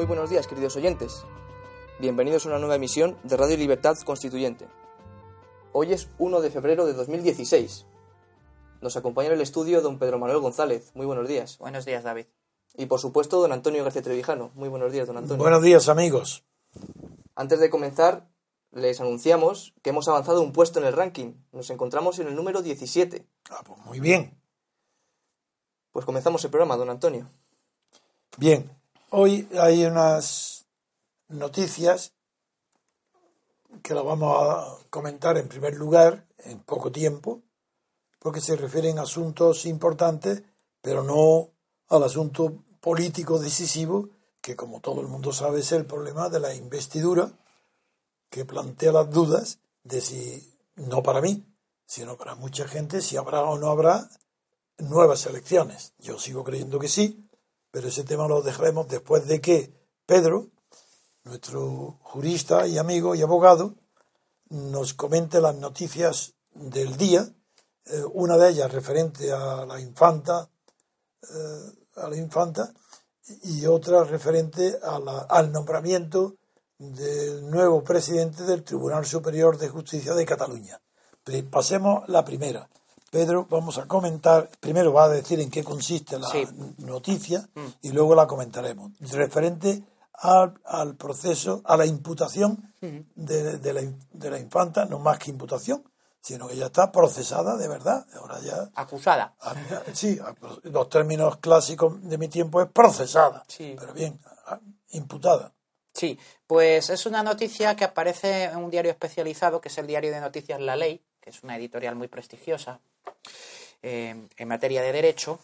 Muy buenos días, queridos oyentes. Bienvenidos a una nueva emisión de Radio Libertad Constituyente. Hoy es 1 de febrero de 2016. Nos acompaña en el estudio don Pedro Manuel González. Muy buenos días. Buenos días, David. Y por supuesto, don Antonio García Trevijano. Muy buenos días, don Antonio. Buenos días, amigos. Antes de comenzar, les anunciamos que hemos avanzado un puesto en el ranking. Nos encontramos en el número 17. Ah, pues muy bien. Pues comenzamos el programa, don Antonio. Bien, hoy hay unas noticias que las vamos a comentar en primer lugar en poco tiempo, porque se refieren a asuntos importantes, pero no al asunto político decisivo, que como todo el mundo sabe es el problema de la investidura, que plantea las dudas de si, no para mí, sino para mucha gente, si habrá o no habrá nuevas elecciones. Yo sigo creyendo que sí, pero ese tema lo dejaremos después de que Pedro, nuestro jurista y amigo y abogado, nos comente las noticias del día, eh, una de ellas referente a la infanta, eh, a la infanta, y otra referente al nombramiento del nuevo presidente del Tribunal Superior de Justicia de Cataluña. Pasemos la primera. Pedro, vamos a comentar, primero va a decir en qué consiste la Sí. noticia Mm. y luego la comentaremos. Referente al, al proceso, a la imputación de, de la, in- de la infanta, no más que imputación, sino que ya está procesada de verdad. Ahora ya, Acusada. ah, sí, los términos clásicos de mi tiempo es procesada, Sí. pero bien, ah, imputada. Sí, pues es una noticia que aparece en un diario especializado, que es el diario de noticias La Ley, que es una editorial muy prestigiosa eh, en materia de derecho,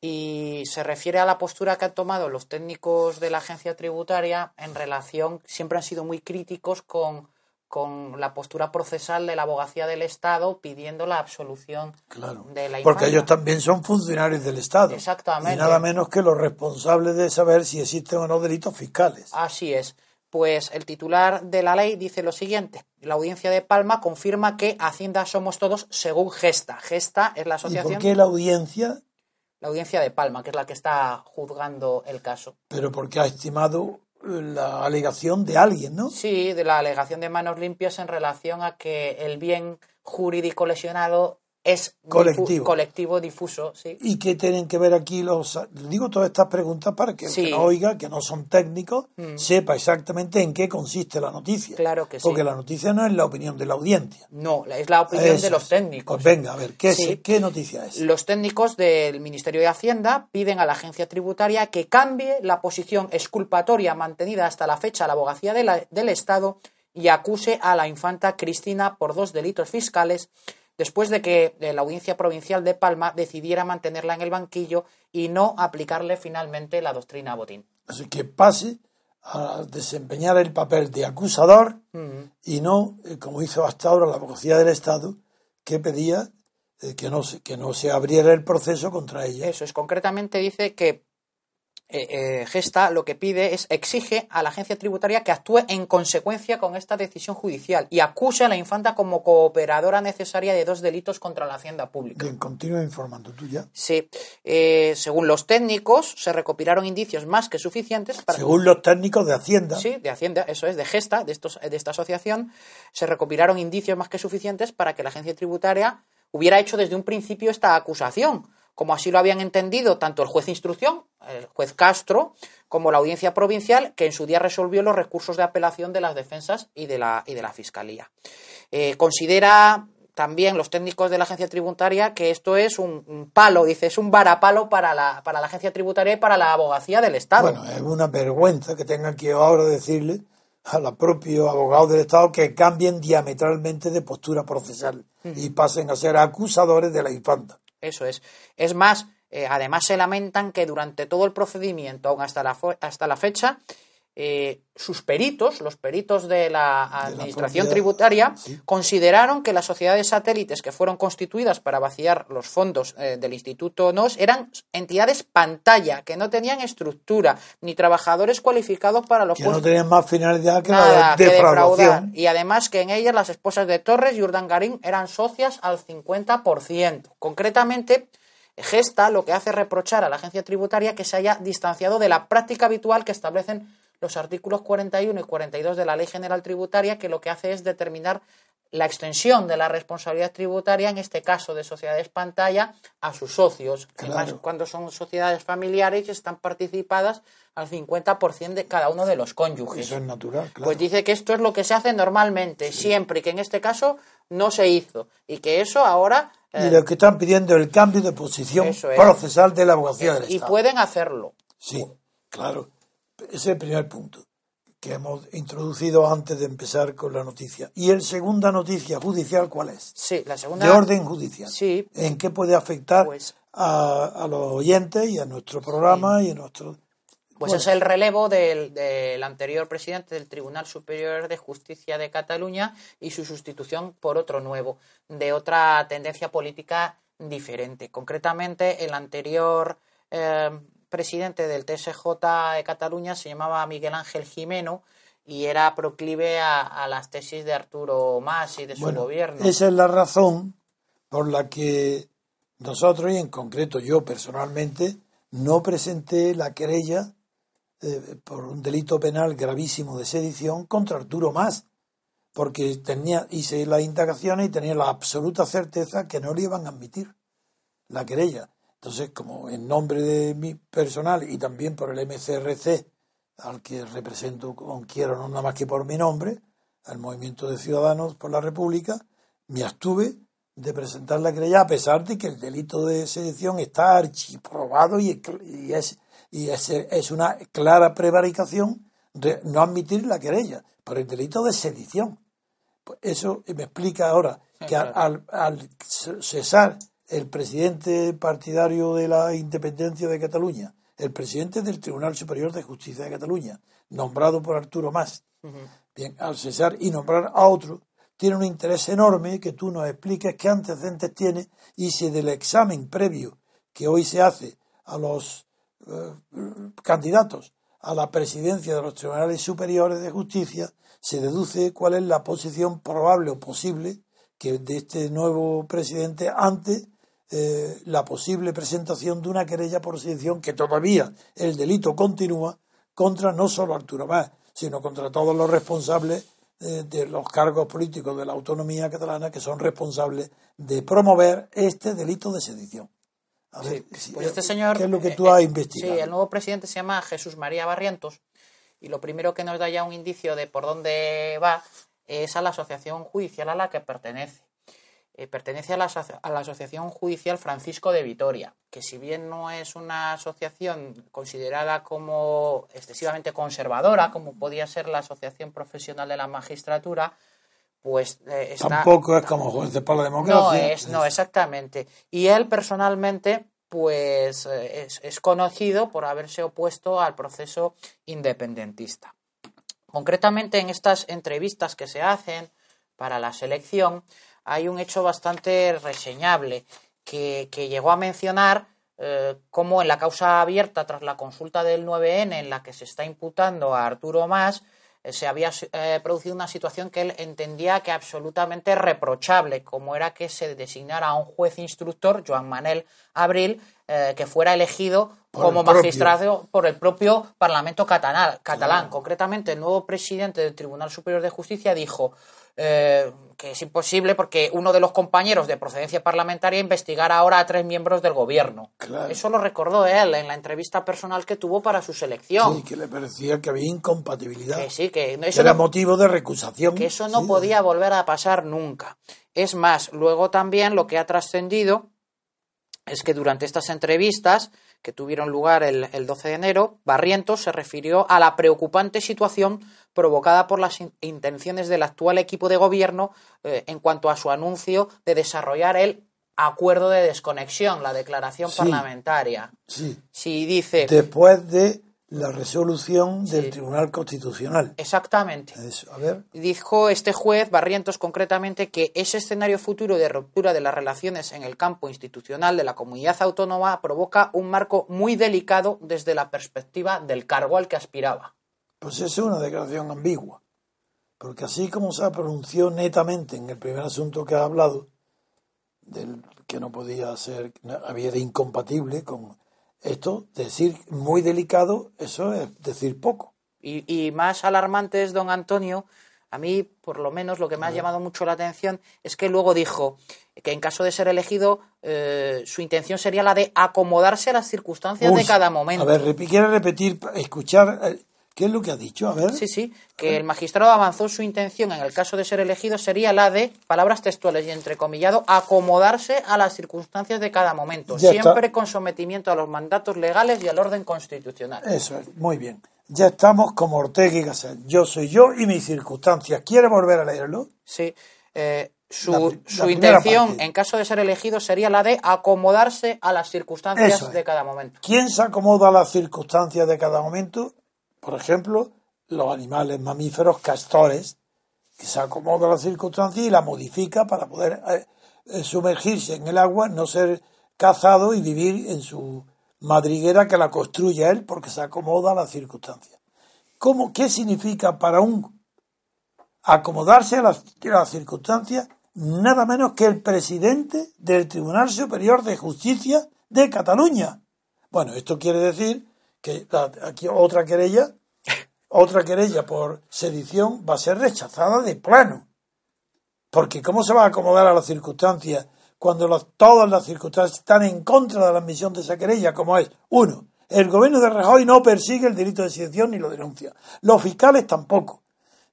y se refiere a la postura que han tomado los técnicos de la agencia tributaria en relación, siempre han sido muy críticos con, con la postura procesal de la abogacía del Estado pidiendo la absolución Claro, de la porque ellos también son funcionarios del Estado. Exactamente. Y nada menos que los responsables de saber si existen o no delitos fiscales. Así es. Pues el titular de la ley dice lo siguiente. La audiencia de Palma confirma que Hacienda somos todos según Gesta. Gesta es la ¿Y asociación, por qué la audiencia? la audiencia de Palma, que es la que está juzgando el caso. Pero porque ha estimado la alegación de alguien, ¿no? Sí, de la alegación de manos limpias en relación a que el bien jurídico lesionado es difu- Colectivo. colectivo difuso, sí. ¿Y qué tienen que ver aquí los... Digo todas estas preguntas para que el que nos oiga, que no son técnicos, Mm. sepa exactamente en qué consiste la noticia. Claro que sí. Porque la noticia no es la opinión de la audiencia. No, es la opinión Eso de los técnicos. Pues venga, a ver, ¿qué, Sí. es, ¿qué noticia es? Los técnicos del Ministerio de Hacienda piden a la agencia tributaria que cambie la posición exculpatoria mantenida hasta la fecha a la abogacía de la- del Estado y acuse a la infanta Cristina por dos delitos fiscales después de que eh, la Audiencia Provincial de Palma decidiera mantenerla en el banquillo y no aplicarle finalmente la doctrina Botín. Así que pase a desempeñar el papel de acusador y no, eh, como hizo hasta ahora la abogacía del Estado, que pedía eh, que, no que no se abriera el proceso contra ella. Eso es, concretamente dice que eh, eh, Gesta lo que pide es exige a la agencia tributaria que actúe en consecuencia con esta decisión judicial y acuse a la infanta como cooperadora necesaria de dos delitos contra la hacienda pública. Bien, continúa informando tú ya. Sí, eh, según los técnicos, se recopilaron indicios más que suficientes para. Según los técnicos de Hacienda, Sí, de Hacienda, eso es, de Gesta, de, estos, de esta asociación, se recopilaron indicios más que suficientes para que la agencia tributaria hubiera hecho desde un principio esta acusación, como así lo habían entendido tanto el juez de instrucción, el juez Castro, como la audiencia provincial, que en su día resolvió los recursos de apelación de las defensas y de la, y de la fiscalía. Eh, considera también los técnicos de la agencia tributaria que esto es un, un palo, dice, es un varapalo para la, para la agencia tributaria y para la abogacía del Estado. bueno, es una vergüenza que tengan que ahora decirle a los propios abogados del Estado que cambien diametralmente de postura procesal y pasen a ser acusadores de la infanta. Eso es. Es más, eh, además se lamentan que durante todo el procedimiento, aún hasta la, hasta la fecha, eh, sus peritos, los peritos de la Administración Tributaria, sí. consideraron que las sociedades satélites que fueron constituidas para vaciar los fondos eh, del Instituto NOS eran entidades pantalla, que no tenían estructura, ni trabajadores cualificados para los Que no puestos tenían más finalidad que Nada, la de defraudar. defraudación. Y además que en ellas las esposas de Torres y Urdangarín eran socias al 50%. Concretamente, Gesta lo que hace es reprochar a la agencia tributaria que se haya distanciado de la práctica habitual que establecen los artículos 41 y 42 de la Ley General Tributaria, que lo que hace es determinar la extensión de la responsabilidad tributaria, en este caso de sociedades pantalla, a sus socios. Además, cuando son sociedades familiares están participadas al 50% de cada uno de los cónyuges. Eso es natural, claro. Pues dice que esto es lo que se hace normalmente, siempre, y que en este caso no se hizo. Y que eso ahora... y lo que están pidiendo el cambio de posición procesal de la abogacía del Y pueden hacerlo. Sí, claro. Ese es el primer punto que hemos introducido antes de empezar con la noticia. ¿Y el segunda noticia judicial cuál es? Sí, la segunda. De orden judicial. Sí. ¿En qué puede afectar Pues- a, a los oyentes y a nuestro programa y a nuestro. Pues es el relevo del, del anterior presidente del Tribunal Superior de Justicia de Cataluña y su sustitución por otro nuevo, de otra tendencia política diferente. Concretamente, el anterior eh, presidente del TSJ de Cataluña se llamaba Miguel Ángel Jimeno y era proclive a, a las tesis de Arturo Mas y de su Bueno, gobierno. esa es la razón por la que nosotros, y en concreto yo personalmente, no presenté la querella eh, por un delito penal gravísimo de sedición contra Arturo Más, porque tenía, hice las indagaciones y tenía la absoluta certeza que no le iban a admitir la querella. Entonces, como en nombre de mi personal y también por el MCRC, al que represento con quiero no nada más que por mi nombre, al Movimiento de Ciudadanos por la República, me abstuve de presentar la querella a pesar de que el delito de sedición está archiprobado y, y es, y es, es una clara prevaricación de no admitir la querella por el delito de sedición. Pues eso me explica ahora que al, al- al cesar el presidente partidario de la independencia de Cataluña, el presidente del Tribunal Superior de Justicia de Cataluña, nombrado por Arturo Mas, bien, al cesar y nombrar a otro, tiene un interés enorme que tú nos expliques qué antecedentes tiene y si del examen previo que hoy se hace a los eh, candidatos a la presidencia de los tribunales superiores de justicia se deduce cuál es la posición probable o posible que de este nuevo presidente ante eh, la posible presentación de una querella por sedición que todavía el delito continúa contra no solo Arturo Mas, sino contra todos los responsables eh, de los cargos políticos de la autonomía catalana que son responsables de promover este delito de sedición. A ver, Pues este señor. ¿qué es lo que eh, tú has eh, investigado? Sí, el nuevo presidente se llama Jesús María Barrientos y lo primero que nos da ya un indicio de por dónde va es a la asociación judicial a la que pertenece. Eh, pertenece a la, a la Asociación Judicial Francisco de Vitoria, que si bien no es una asociación considerada como excesivamente conservadora, como podía ser la Asociación Profesional de la Magistratura, pues eh, está, Tampoco es como jueces para la democracia. no es, no, exactamente. Y él personalmente, pues eh, es, es conocido por haberse opuesto al proceso independentista. Concretamente en estas entrevistas que se hacen para la selección hay un hecho bastante reseñable que, que llegó a mencionar eh, cómo en la causa abierta tras la consulta del 9N en la que se está imputando a Arturo Mas eh, se había eh, producido una situación que él entendía que absolutamente reprochable, como era que se designara a un juez instructor, Joan Manel Abril, eh, que fuera elegido Por como el magistrado por el propio Parlamento catalán. catalán. Concretamente, el nuevo presidente del Tribunal Superior de Justicia dijo eh, que es imposible porque uno de los compañeros de procedencia parlamentaria investigara ahora a tres miembros del gobierno. Claro. Eso lo recordó él en la entrevista personal que tuvo para su selección. Sí, que le parecía que había incompatibilidad. Que sí, que eso era no- motivo de recusación. que eso no Sí, podía volver a pasar nunca. Es más, luego también lo que ha trascendido es que durante estas entrevistas que tuvieron lugar el, el 12 de enero, Barrientos se refirió a la preocupante situación provocada por las in- intenciones del actual equipo de gobierno eh, en cuanto a su anuncio de desarrollar el acuerdo de desconexión, la declaración Sí. parlamentaria. Sí. Si dice Después de la resolución del Sí. Tribunal Constitucional. exactamente, Eso, a ver. Dijo este juez, Barrientos, concretamente, que ese escenario futuro de ruptura de las relaciones en el campo institucional de la comunidad autónoma provoca un marco muy delicado desde la perspectiva del cargo al que aspiraba. Pues es una declaración ambigua. Porque así como se pronunció netamente en el primer asunto que ha hablado, del que no podía ser, había de incompatible con esto, decir muy delicado, eso es decir poco. Y, y más alarmante es, don Antonio, a mí, por lo menos, lo que me ha llamado mucho la atención es que luego dijo que en caso de ser elegido, eh, su intención sería la de acomodarse a las circunstancias de cada momento. A ver, ¿quiere repetir, escuchar eh, qué es lo que ha dicho? A ver. Sí, sí, que el magistrado avanzó su intención en el caso de ser elegido sería la de, palabras textuales y entrecomillado, acomodarse a las circunstancias de cada momento, Ya está. siempre con sometimiento a los mandatos legales y al orden constitucional. Eso es, muy bien. Ya estamos como Ortega y Gasset. Yo soy yo y mis circunstancias. ¿Quiere volver a leerlo? Sí, eh, su, La pri- la su primera intención parte. en caso de ser elegido sería la de acomodarse a las circunstancias es. de cada momento. ¿Quién se acomoda a las circunstancias de cada momento? Por ejemplo, los animales mamíferos castores, que se acomoda a las circunstancias y la modifica para poder eh, eh, sumergirse en el agua, no ser cazado y vivir en su madriguera que la construye él porque se acomoda a las circunstancias. ¿Cómo, ¿Qué significa para un acomodarse a a las circunstancias? Nada menos que el presidente del Tribunal Superior de Justicia de Cataluña. Bueno, esto quiere decir que aquí otra querella, otra querella por sedición va a ser rechazada de plano. Porque ¿cómo se va a acomodar a las circunstancias cuando todas las circunstancias están en contra de la admisión de esa querella? Como es, uno, el gobierno de Rajoy no persigue el delito de sedición ni lo denuncia. Los fiscales tampoco.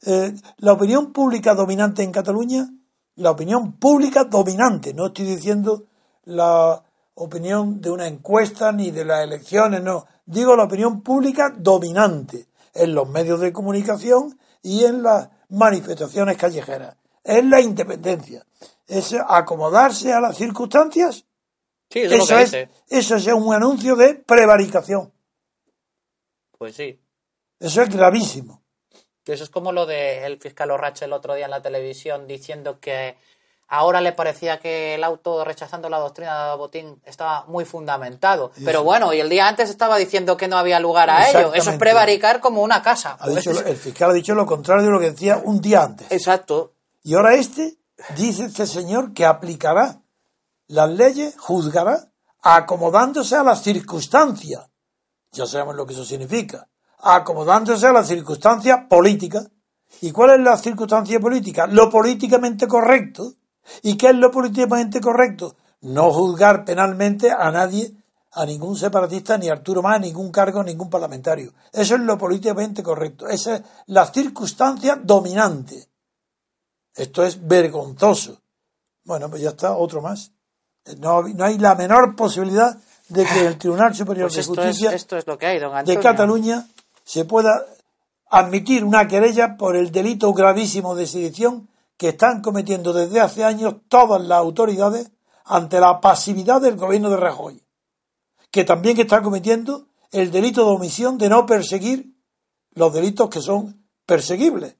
Eh, la opinión pública dominante en Cataluña, la opinión pública dominante, no estoy diciendo la opinión de una encuesta ni de las elecciones, no, digo la opinión pública dominante en los medios de comunicación y en las manifestaciones callejeras. Es la independencia, es acomodarse a las circunstancias. Sí, eso, es Eso es, dice. eso es un anuncio de prevaricación. Pues sí. Eso es gravísimo. Eso es como lo del fiscal Orrache el otro día en la televisión diciendo que ahora le parecía que el auto rechazando la doctrina de Botín estaba muy fundamentado. Pero bueno, y el día antes estaba diciendo que no había lugar a ello. Eso es prevaricar como una casa. Ha Pues dicho- el fiscal ha dicho lo contrario de lo que decía un día antes. Exacto. Y ahora este dice este señor que aplicará las leyes, juzgará, acomodándose a las circunstancias. Ya sabemos lo que eso significa. Acomodándose a las circunstancias políticas. ¿Y cuál es la circunstancia política? Lo políticamente correcto. ¿Y qué es lo políticamente correcto? No juzgar penalmente a nadie, a ningún separatista, ni a Arturo Más, ningún cargo, ningún parlamentario. Eso es lo políticamente correcto. Esa es la circunstancia dominante. Esto es vergonzoso. Bueno, pues ya está, otro más. No, no hay la menor posibilidad de que el Tribunal Superior Pues de es, Justicia esto es lo que hay, don de. Cataluña se pueda admitir una querella por el delito gravísimo de sedición que están cometiendo desde hace años todas las autoridades ante la pasividad del gobierno de Rajoy, que también está cometiendo el delito de omisión de no perseguir los delitos que son perseguibles,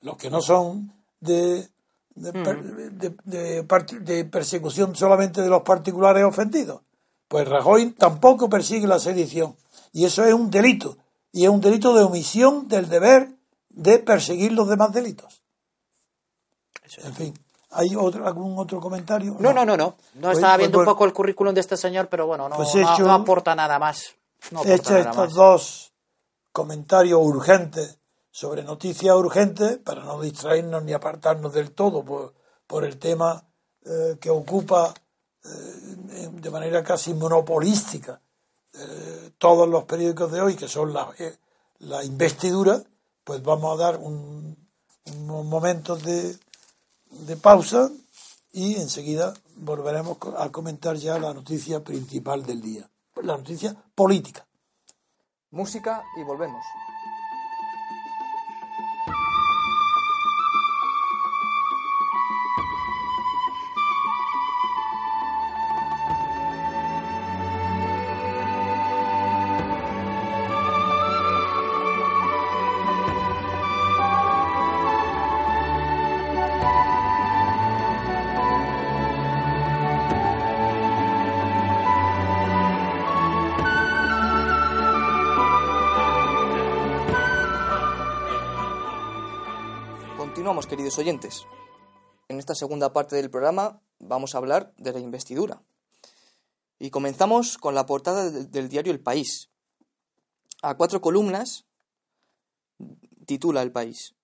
los que no son de, de, per- de- de de persecución solamente de los particulares ofendidos. Pues Rajoy tampoco persigue la sedición. Y eso es un delito. Y es un delito de omisión del deber de perseguir los demás delitos. En fin, ¿hay otro, algún otro comentario? No, no, no, no. No Pues- estaba pues viendo un bueno. poco el currículum de este señor, pero bueno, no, Pues no- hecho- no aporta nada más. No estos más. dos comentarios urgentes sobre noticias urgentes, para no distraernos ni apartarnos del todo por, por el tema eh, que ocupa eh, de manera casi monopolística eh, todos los periódicos de hoy, que son la, la investidura, pues vamos a dar un, unos momentos de, de pausa y enseguida volveremos a comentar ya la noticia principal del día, la noticia política. Música y volvemos. Continuamos, queridos oyentes. En esta segunda parte del programa vamos a hablar de la investidura. Y comenzamos con la portada del, del diario El País. A cuatro columnas titula el país.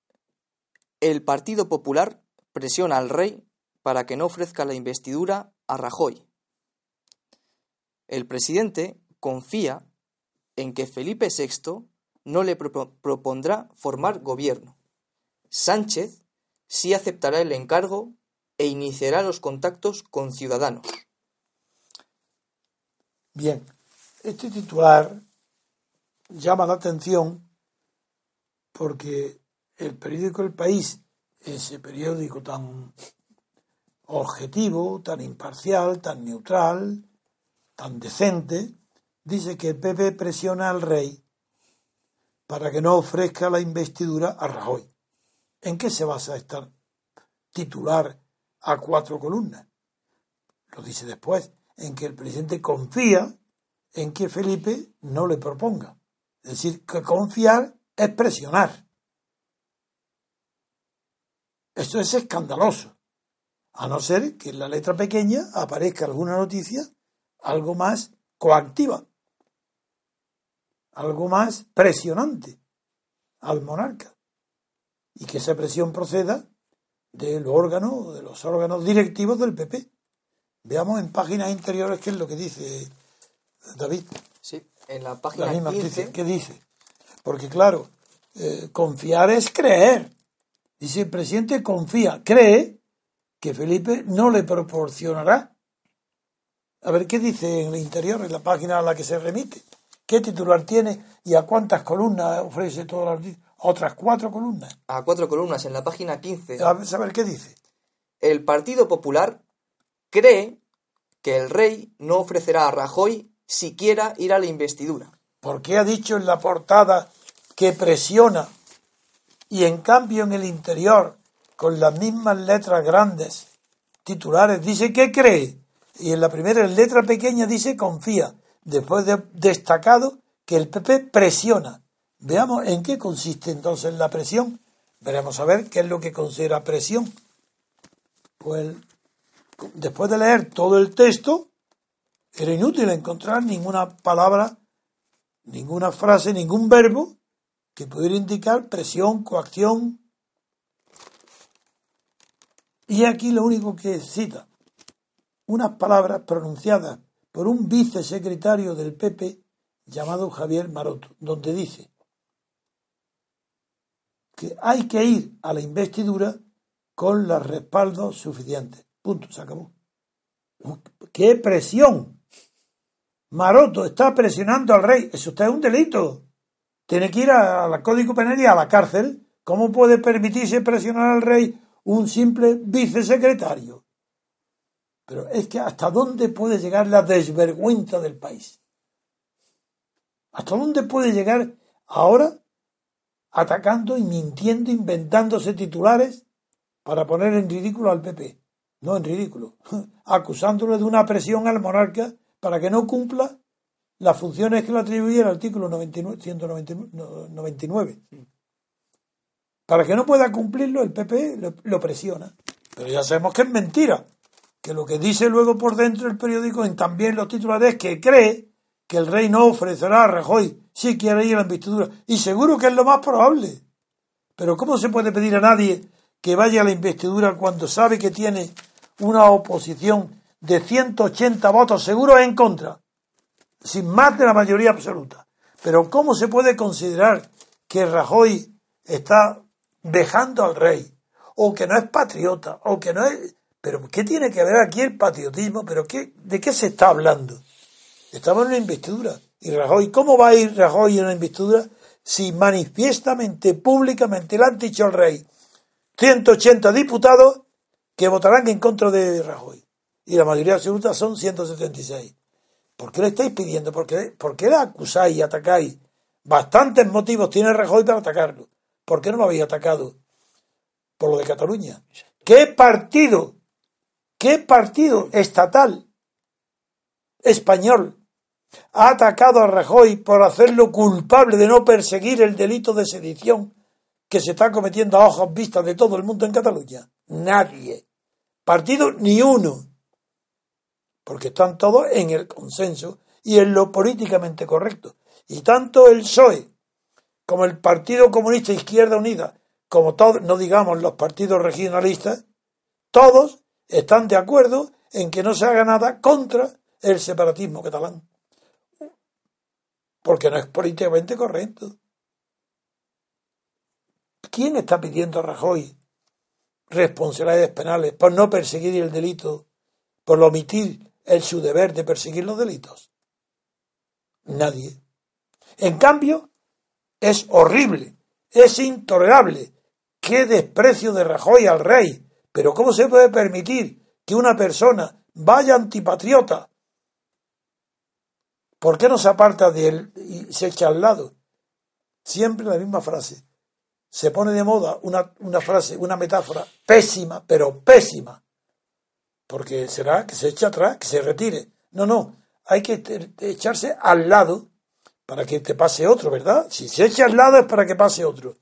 El Partido Popular presiona al rey para que no ofrezca la investidura a Rajoy. El presidente confía en que Felipe VI no le propondrá formar gobierno. Sánchez sí aceptará el encargo e iniciará los contactos con Ciudadanos. Bien, este titular llama la atención porque el periódico El País, ese periódico tan objetivo, tan imparcial, tan neutral, tan decente, dice que el PP presiona al rey para que no ofrezca la investidura a Rajoy. ¿En qué se basa esta titular a cuatro columnas? Lo dice después, en que el presidente confía en que Felipe no le proponga. Es decir, que confiar es presionar. Esto es escandaloso, a no ser que en la letra pequeña aparezca alguna noticia algo más coactiva, algo más presionante al monarca, y que esa presión proceda del órgano, de los órganos directivos del PP. Veamos en páginas interiores qué es lo que dice David. Sí, en la página 15... ¿Qué dice? Porque claro, eh, confiar es creer. Dice el presidente confía, cree que Felipe no le proporcionará. A ver, ¿qué dice en el interior, en la página a la que se remite? ¿Qué titular tiene y a cuántas columnas ofrece todas las otras cuatro columnas? A cuatro columnas en la página 15. A ver, ¿qué dice? El Partido Popular cree que el rey no ofrecerá a Rajoy siquiera ir a la investidura. ¿Por qué ha dicho en la portada que presiona y en cambio en el interior, con las mismas letras grandes, titulares, dice que cree? Y en la primera letra pequeña dice confía. Después de destacado que el PP presiona. Veamos en qué consiste entonces la presión. Veremos a ver qué es lo que considera presión. Pues después de leer todo el texto, era inútil encontrar ninguna palabra, ninguna frase, ningún verbo que pudiera indicar presión, coacción. Y aquí lo único que cita, unas palabras pronunciadas por un vicesecretario del PP llamado Javier Maroto, donde dice que hay que ir a la investidura con los respaldos suficientes. Punto, se acabó. ¡Qué presión! Maroto está presionando al rey. Eso está es un delito. Tiene que ir al Código Penal y a la cárcel. ¿Cómo puede permitirse presionar al rey un simple vicesecretario? Pero es que hasta dónde puede llegar la desvergüenza del país. ¿Hasta dónde puede llegar ahora atacando y mintiendo, inventándose titulares para poner en ridículo al PP? No en ridículo, acusándolo de una presión al monarca para que no cumpla las funciones que le atribuye el artículo 199. Para que no pueda cumplirlo, el PP lo, presiona. Pero ya sabemos que es mentira, que lo que dice luego por dentro el periódico, en también los titulares, que cree que el rey no ofrecerá a Rajoy si quiere ir a la investidura. Y seguro que es lo más probable. Pero ¿cómo se puede pedir a nadie que vaya a la investidura cuando sabe que tiene una oposición de 180 votos seguros en contra, sin más de la mayoría absoluta. Pero ¿cómo se puede considerar que Rajoy está dejando al rey? O que no es patriota, o que no es... Pero ¿qué tiene que ver aquí el patriotismo? ¿Pero de qué se está hablando? Estamos en una investidura. ¿Y Rajoy? ¿Cómo va a ir Rajoy en una investidura si manifiestamente, públicamente le han dicho al rey 180 diputados que votarán en contra de Rajoy? y la mayoría absoluta son 176. ¿Por qué le estáis pidiendo? ¿Por qué, ¿Por qué le acusáis y atacáis? Bastantes motivos tiene Rajoy para atacarlo. ¿Por qué no lo habéis atacado? Por lo de Cataluña. ¿Qué partido, qué partido estatal español ha atacado a Rajoy por hacerlo culpable de no perseguir el delito de sedición que se está cometiendo a ojos vistas de todo el mundo en Cataluña? Nadie. Partido ni uno porque están todos en el consenso y en lo políticamente correcto. Y tanto el PSOE como el Partido Comunista Izquierda Unida, como todos, no digamos los partidos regionalistas, todos están de acuerdo en que no se haga nada contra el separatismo catalán. Porque no es políticamente correcto. ¿Quién está pidiendo a Rajoy responsabilidades penales por no perseguir el delito, por omitir el su deber de perseguir los delitos? Nadie. En cambio, es horrible, es intolerable. Qué desprecio de Rajoy al rey. Pero ¿cómo se puede permitir que una persona vaya antipatriota? ¿Por qué no se aparta de él y se echa al lado? Siempre la misma frase se pone de moda una, frase, una metáfora pésima, pero pésima, porque será que se eche atrás, que se retire. No, no, hay que echarse al lado para que te pase otro, ¿verdad? Si se echa al lado es para que pase otro.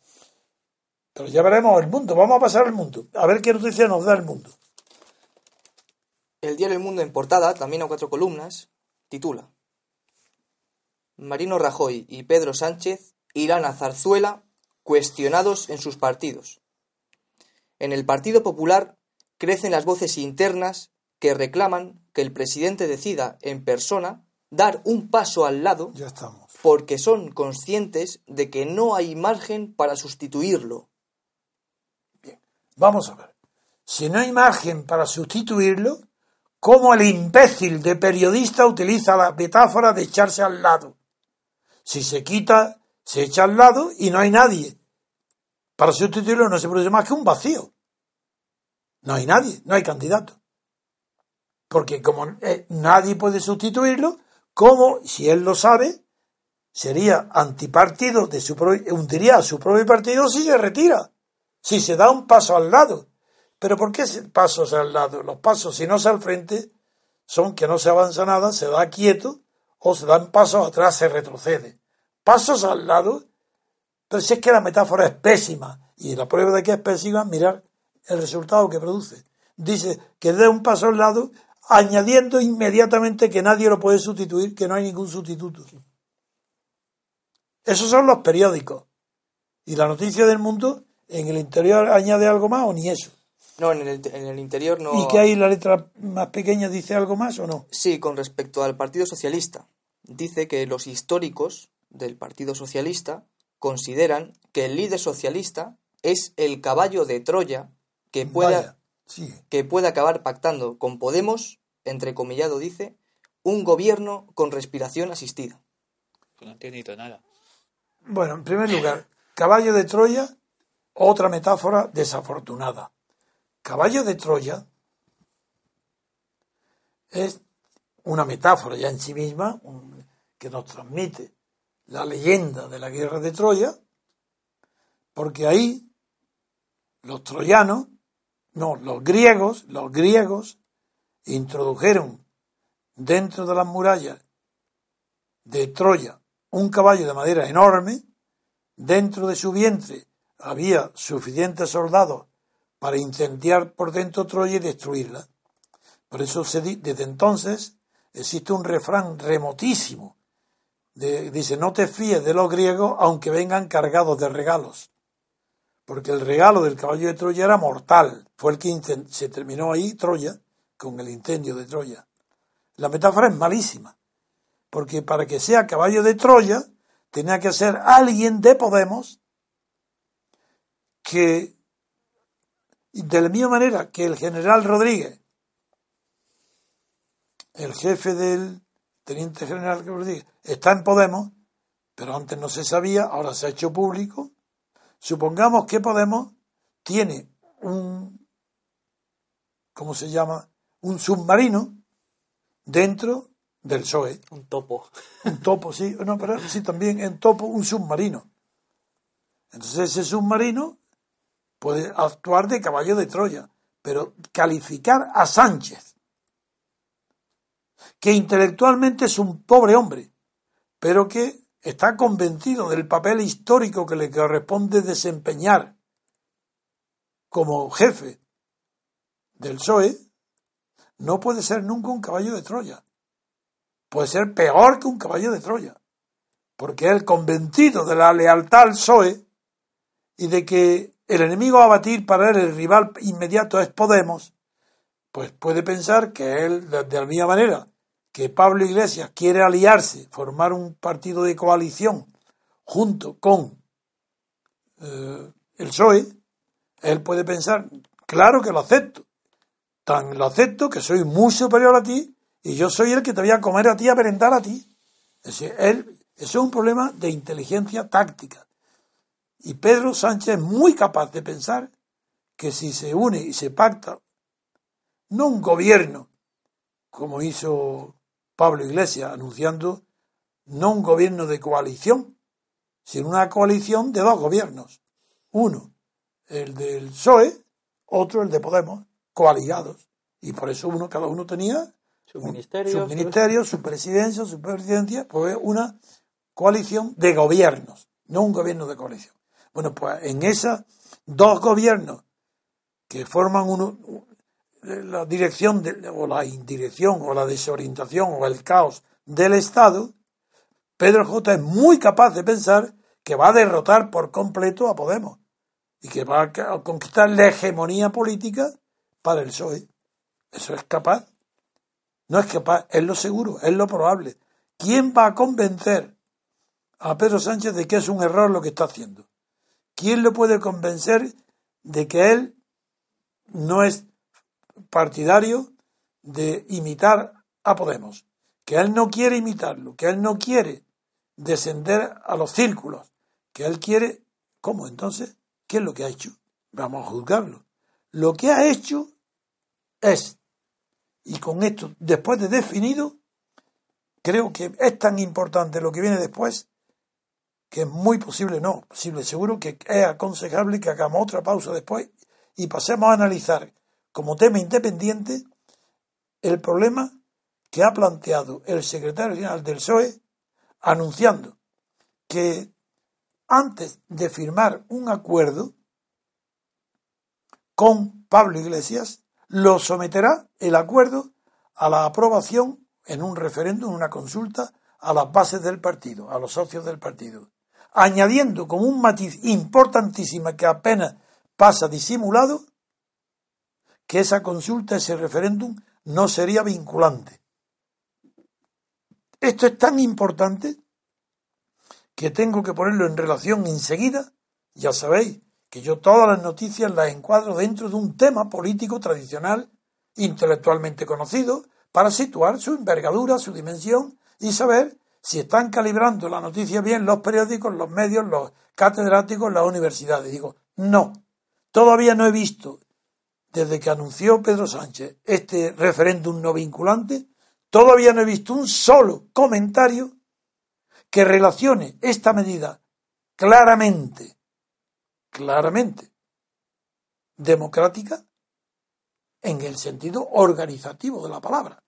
Pero ya veremos el mundo, vamos a pasar al mundo, a ver qué noticia nos da el mundo. El diario El Mundo en portada, también a cuatro columnas, titula Marino Rajoy y Pedro Sánchez irán a Zarzuela cuestionados en sus partidos. En el Partido Popular crecen las voces internas que reclaman que el presidente decida en persona dar un paso al lado ya porque son conscientes de que no hay margen para sustituirlo. Bien, vamos a ver. Si no hay margen para sustituirlo, ¿cómo el imbécil de periodista utiliza la metáfora de echarse al lado? Si se quita, se echa al lado y no hay nadie. Para sustituirlo no se produce más que un vacío. No hay nadie, no hay candidato. Porque como eh, nadie puede sustituirlo, como si él lo sabe, sería antipartido de su hundiría a su propio partido si se retira, si se da un paso al lado. Pero ¿por qué pasos al lado? Los pasos, si no se al frente, son que no se avanza nada, se da quieto, o se dan pasos atrás, se retrocede. Pasos al lado pero si es que la metáfora es pésima, y la prueba de que es pésima, mirar el resultado que produce. Dice que dé un paso al lado, añadiendo inmediatamente que nadie lo puede sustituir, que no hay ningún sustituto. Esos son los periódicos. Y la noticia del mundo, en el interior añade algo más o ni eso. No, en el, en el interior no. ¿Y que ahí la letra más pequeña dice algo más o no? Sí, con respecto al Partido Socialista. Dice que los históricos del Partido Socialista consideran que el líder socialista es el caballo de Troya que pueda, que puede acabar pactando con Podemos, entrecomillado dice, un gobierno con respiración asistida. No entiendo nada. Bueno, en primer lugar, caballo de Troya, otra metáfora desafortunada. Caballo de Troya es una metáfora ya en sí misma que nos transmite la leyenda de la guerra de Troya, porque ahí los troyanos, no, los griegos, los griegos introdujeron dentro de las murallas de Troya un caballo de madera enorme, dentro de su vientre había suficientes soldados para incendiar por dentro Troya y destruirla. Por eso se, desde entonces existe un refrán remotísimo dice, no te fíes de los griegos aunque vengan cargados de regalos. Porque el regalo del caballo de Troya era mortal. Fue el que se terminó ahí Troya con el incendio de Troya. La metáfora es malísima. Porque para que sea caballo de Troya, tenía que ser alguien de Podemos que, de la misma manera que el general Rodríguez, el jefe del teniente general Rodríguez, está en Podemos, pero antes no se sabía, ahora se ha hecho público. Supongamos que Podemos tiene un, ¿cómo se llama? Un submarino dentro del PSOE. Un topo. Un topo, sí, no, pero sí también en topo un submarino. Entonces ese submarino puede actuar de caballo de Troya, pero calificar a Sánchez, que intelectualmente es un pobre hombre, pero que está convencido del papel histórico que le corresponde desempeñar como jefe del PSOE, no puede ser nunca un caballo de Troya. Puede ser peor que un caballo de Troya. porque él convencido de la lealtad al PSOE y de que el enemigo a batir para él, el rival inmediato es Podemos, pues puede pensar que él, de la misma manera que Pablo Iglesias quiere aliarse, formar un partido de coalición junto con eh, el PSOE, él puede pensar, claro que lo acepto, tan lo acepto que soy muy superior a ti y yo soy el que te voy a comer a ti, a merendar a ti. Eso es un problema de inteligencia táctica. Y Pedro Sánchez es muy capaz de pensar que si se une y se pacta, no un gobierno, como hizo Pablo Iglesias, anunciando no un gobierno de coalición, sino una coalición de dos gobiernos. Uno, el del PSOE, otro el de Podemos, coaligados. Y por eso uno, cada uno tenía su ministerio, su, ministerio, su presidencia, su presidencia, pues una coalición de gobiernos, no un gobierno de coalición. Bueno, pues en esos dos gobiernos que forman uno, la dirección o la indirección o la desorientación o el caos del Estado, Pedro J es muy capaz de pensar que va a derrotar por completo a Podemos y que va a conquistar la hegemonía política para el PSOE. Eso es capaz. No es capaz, es lo seguro, es lo probable. ¿Quién va a convencer a Pedro Sánchez de que es un error lo que está haciendo? ¿Quién lo puede convencer de que él no es partidario de imitar a Podemos? Que él no quiere imitarlo, que él no quiere descender a los círculos, que él quiere... ¿Cómo entonces? ¿Qué es lo que ha hecho? Vamos a juzgarlo. Lo que ha hecho es, y con esto, después de definido, creo que es tan importante lo que viene después que es muy posible, no, posible, seguro que es aconsejable que hagamos otra pausa después y pasemos a analizar como tema independiente el problema que ha planteado el secretario general del PSOE anunciando que antes de firmar un acuerdo con Pablo Iglesias, lo someterá el acuerdo a la aprobación en un referéndum, en una consulta, a las bases del partido, a los socios del partido añadiendo como un matiz importantísimo que apenas pasa disimulado, que esa consulta, ese referéndum, no sería vinculante. Esto es tan importante que tengo que ponerlo en relación enseguida. Ya sabéis que yo todas las noticias las encuadro dentro de un tema político tradicional, intelectualmente conocido, para situar su envergadura, su dimensión y saber si están calibrando la noticia bien los periódicos, los medios, los catedráticos, las universidades. Digo, no, todavía no he visto, desde que anunció Pedro Sánchez este referéndum no vinculante, todavía no he visto un solo comentario que relacione esta medida claramente, claramente democrática en el sentido organizativo de la palabra.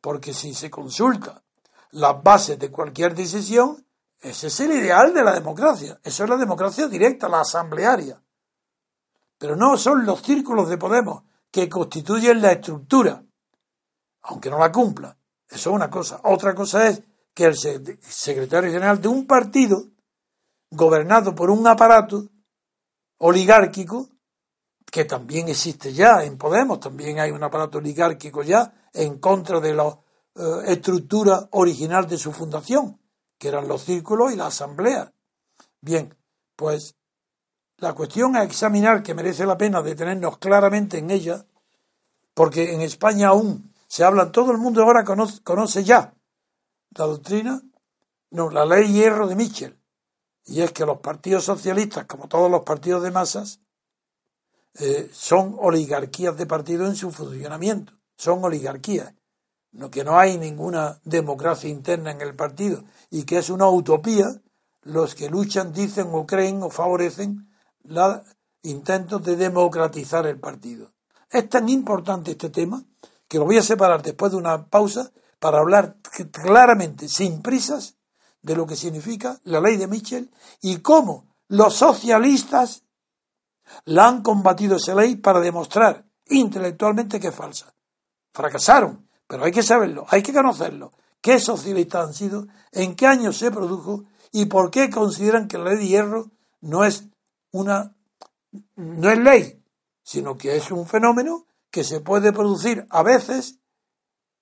Porque si se consulta las bases de cualquier decisión, ese es el ideal de la democracia. Eso es la democracia directa, la asamblearia. Pero no son los círculos de Podemos que constituyen la estructura, aunque no la cumpla. Eso es una cosa. Otra cosa es que el secretario general de un partido gobernado por un aparato oligárquico, que también existe ya en Podemos, también hay un aparato oligárquico ya en contra de los eh, estructura original de su fundación, que eran los círculos y la asamblea. Bien, pues la cuestión a examinar que merece la pena detenernos claramente en ella, porque en España aún se habla, todo el mundo ahora conoce, ya la doctrina, no, la ley hierro de Mitchell, y es que los partidos socialistas, como todos los partidos de masas, eh, son oligarquías de partido en su funcionamiento, son oligarquías. Que no hay ninguna democracia interna en el partido y que es una utopía, los que luchan dicen o creen o favorecen los intentos de democratizar el partido. Es tan importante este tema que lo voy a separar después de una pausa para hablar claramente, sin prisas, de lo que significa la ley de Mitchell y cómo los socialistas la han combatido esa ley para demostrar intelectualmente que es falsa. Fracasaron, pero hay que saberlo, hay que conocerlo. ¿Qué socialistas han sido? ¿En qué año se produjo? ¿Y por qué consideran que la ley de hierro no es una no es ley, sino que es un fenómeno que se puede producir a veces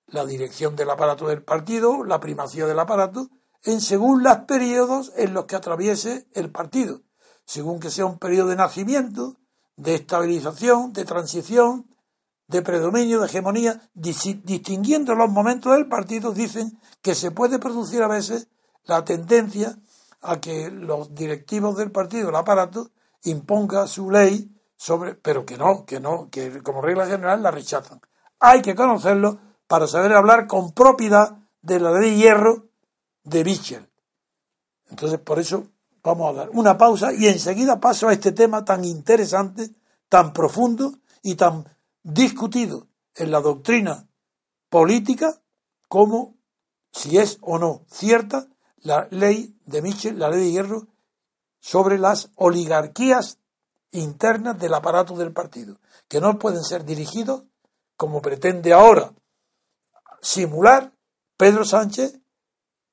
la dirección del aparato del partido, la primacía del aparato, en según los periodos en los que atraviese el partido, según que sea un periodo de nacimiento, de estabilización, de transición, de predominio, de hegemonía, distinguiendo los momentos del partido, dicen que se puede producir a veces la tendencia a que los directivos del partido, el aparato, imponga su ley sobre, pero que no, que no, que como regla general la rechazan. Hay que conocerlo para saber hablar con propiedad de la ley de hierro de Mitchell. Entonces, por eso vamos a dar una pausa y enseguida paso a este tema tan interesante, tan profundo y tan discutido en la doctrina política como si es o no cierta la ley de Mitchell, la ley de hierro, sobre las oligarquías internas del aparato del partido, que no pueden ser dirigidos como pretende ahora simular Pedro Sánchez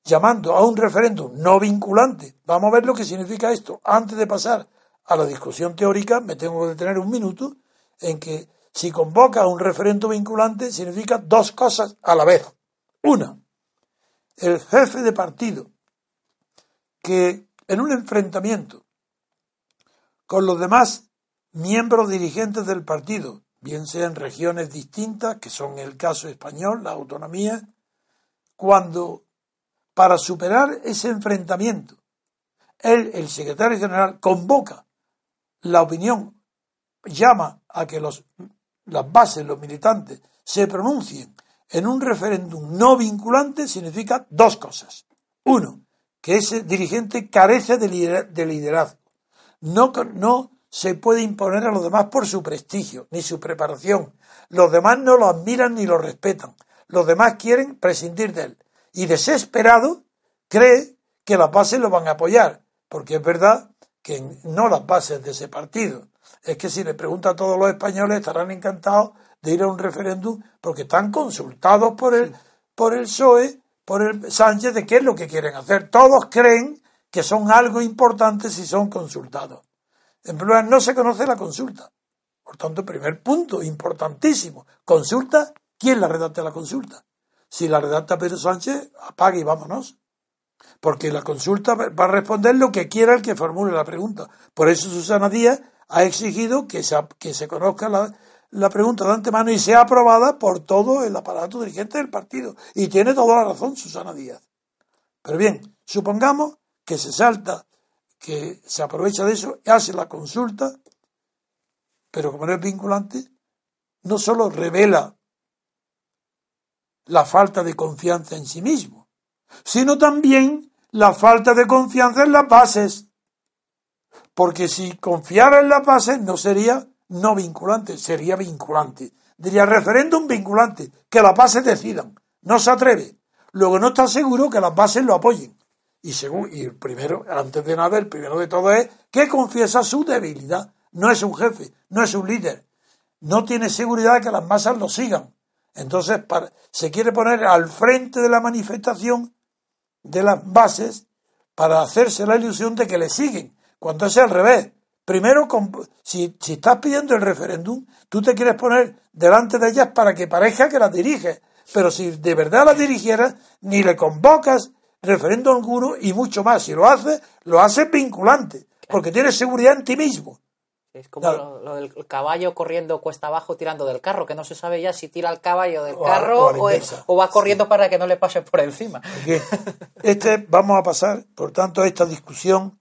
llamando a un referéndum no vinculante. Vamos a ver lo que significa esto. Antes de pasar a la discusión teórica, me tengo que detener un minuto en que si convoca a un referéndum vinculante significa dos cosas a la vez. Una, el jefe de partido que en un enfrentamiento con los demás miembros dirigentes del partido, bien sea en regiones distintas, que son el caso español, la autonomía, cuando para superar ese enfrentamiento, él, el secretario general, convoca la opinión, llama a que los, las bases, los militantes, se pronuncien en un referéndum no vinculante, significa dos cosas. Uno, que ese dirigente carece de liderazgo. No, no se puede imponer a los demás por su prestigio, ni su preparación. Los demás no lo admiran ni lo respetan. Los demás quieren prescindir de él. Y desesperado cree que las bases lo van a apoyar, porque es verdad que no las bases de ese partido. Es que si le pregunta a todos los españoles estarán encantados de ir a un referéndum porque están consultados por el, por el PSOE por el Sánchez de qué es lo que quieren hacer. Todos creen que son algo importante si son consultados. En primer lugar, no se conoce la consulta. Por tanto, primer punto, importantísimo. Consulta, ¿quién la redacta la consulta? Si la redacta Pedro Sánchez, apague y vámonos. Porque la consulta va a responder lo que quiera el que formule la pregunta. Por eso Susana Díaz ha exigido que se, que se conozca la, la pregunta de antemano y sea aprobada por todo el aparato dirigente del partido. Y tiene toda la razón Susana Díaz. Pero bien, supongamos que se salta, que se aprovecha de eso, hace la consulta, pero como no es vinculante, no solo revela la falta de confianza en sí mismo, sino también la falta de confianza en las bases. Porque si confiara en las bases no sería no vinculante, sería vinculante. Diría referéndum vinculante, que las bases decidan. No se atreve. Luego no está seguro que las bases lo apoyen. Y según, y primero, antes de nada, el primero de todo es que confiesa su debilidad. No es un jefe, no es un líder. No tiene seguridad de que las masas lo sigan. Entonces, se quiere poner al frente de la manifestación de las bases para hacerse la ilusión de que le siguen, cuando es al revés. Primero, si, si estás pidiendo el referéndum, tú te quieres poner delante de ellas para que parezca que las diriges. Pero si de verdad las dirigieras, ni le convocas referéndum alguno y mucho más. Si lo haces, lo haces vinculante, porque tienes seguridad en ti mismo. Es como lo, del caballo corriendo cuesta abajo tirando del carro, que no se sabe ya si tira el caballo del carro o, va corriendo para que no le pase por encima. Este, vamos a pasar, por tanto, a esta discusión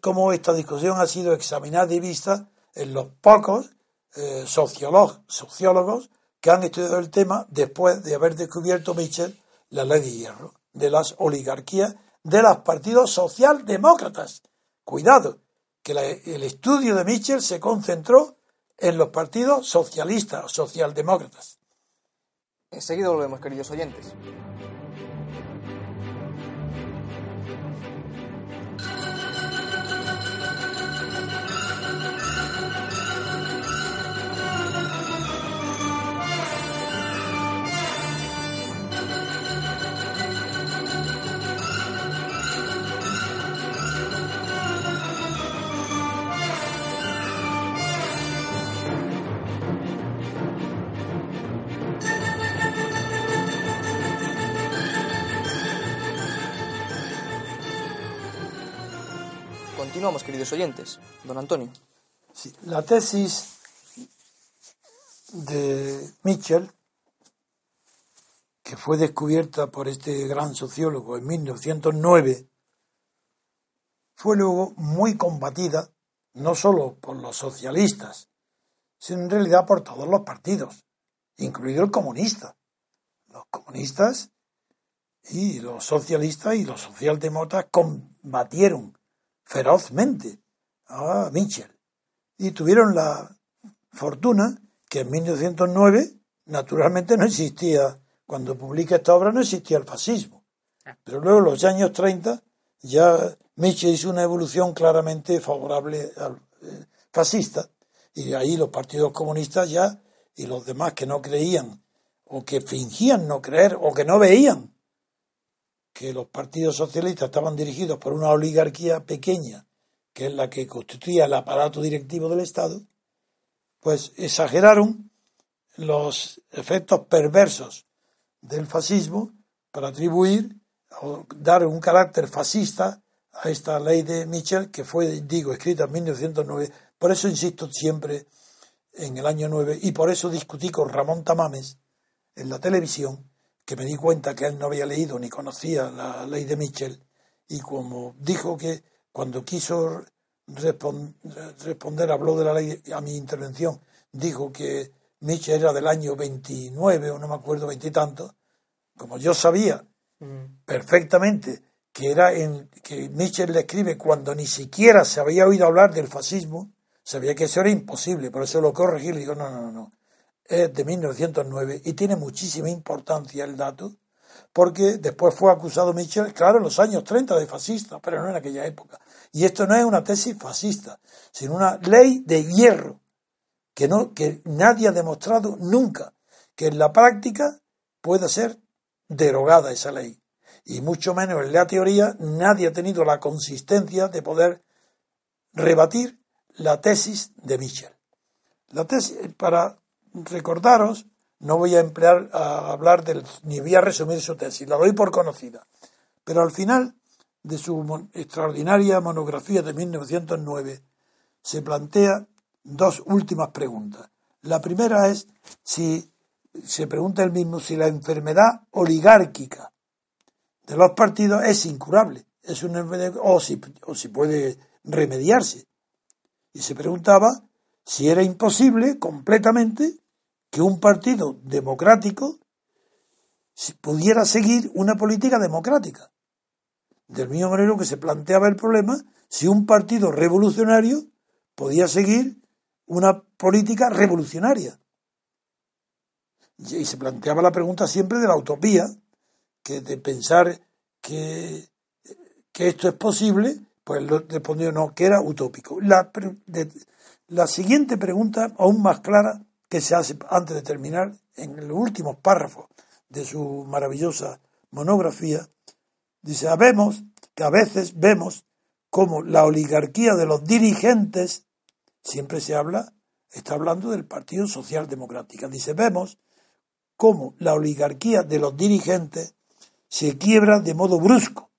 cómo esta discusión ha sido examinada y vista en los pocos eh, sociólogos, que han estudiado el tema después de haber descubierto Mitchell la ley de hierro de las oligarquías de los partidos socialdemócratas. Cuidado, que el estudio de Mitchell se concentró en los partidos socialistas, socialdemócratas. Enseguida volvemos, queridos oyentes. Continuamos, queridos oyentes. Don Antonio. Sí, la tesis de Mitchell, que fue descubierta por este gran sociólogo en 1909, fue luego muy combatida no solo por los socialistas, sino en realidad por todos los partidos, incluido el comunista. Los comunistas y los socialistas y los socialdemócratas combatieron ferozmente a Mitchell y tuvieron la fortuna que en 1909 naturalmente no existía, cuando publica esta obra no existía el fascismo. Pero luego en los años 30 ya Mitchell hizo una evolución claramente favorable al eh, fascista y ahí los partidos comunistas ya y los demás que no creían o que fingían no creer o que no veían que los partidos socialistas estaban dirigidos por una oligarquía pequeña, que es la que constituía el aparato directivo del Estado, pues exageraron los efectos perversos del fascismo para atribuir o dar un carácter fascista a esta ley de Michel, que fue, digo, escrita en 1909. Por eso insisto siempre en el año 9 y por eso discutí con Ramón Tamames en la televisión, que me di cuenta que él no había leído ni conocía la ley de Michel y como dijo que cuando quiso responder, habló de la ley a mi intervención, dijo que Michel era del año 29 o no me acuerdo, veintitantos, como yo sabía mm. perfectamente que era en que Michel le escribe cuando ni siquiera se había oído hablar del fascismo, sabía que eso era imposible, por eso lo corregí y le digo, no, no, no, es de 1909 y tiene muchísima importancia el dato, porque después fue acusado Michel, claro, en los años 30 de fascista, pero no en aquella época. Y esto no es una tesis fascista, sino una ley de hierro, que, no, que nadie ha demostrado nunca que en la práctica pueda ser derogada esa ley. Y mucho menos en la teoría nadie ha tenido la consistencia de poder rebatir la tesis de Michel. La tesis, para recordaros, no voy a emplear a hablar del, ni voy a resumir su tesis, la doy por conocida. Pero al final de su extraordinaria monografía de 1909 se plantea dos últimas preguntas. La primera es si se pregunta él mismo si la enfermedad oligárquica de los partidos es incurable, es una enfermedad o si, o si puede remediarse. Y se preguntaba si era imposible completamente que un partido democrático pudiera seguir una política democrática. Del mismo modo que se planteaba el problema si un partido revolucionario podía seguir una política revolucionaria. Y se planteaba la pregunta siempre de la utopía, que de pensar que, que esto es posible, pues respondió no, que era utópico. La, la siguiente pregunta, aún más clara, que se hace antes de terminar, en los últimos párrafos de su maravillosa monografía, dice, vemos que a veces vemos como la oligarquía de los dirigentes, siempre se habla, está hablando del Partido Social Democrático, dice, vemos cómo la oligarquía de los dirigentes se quiebra de modo brusco.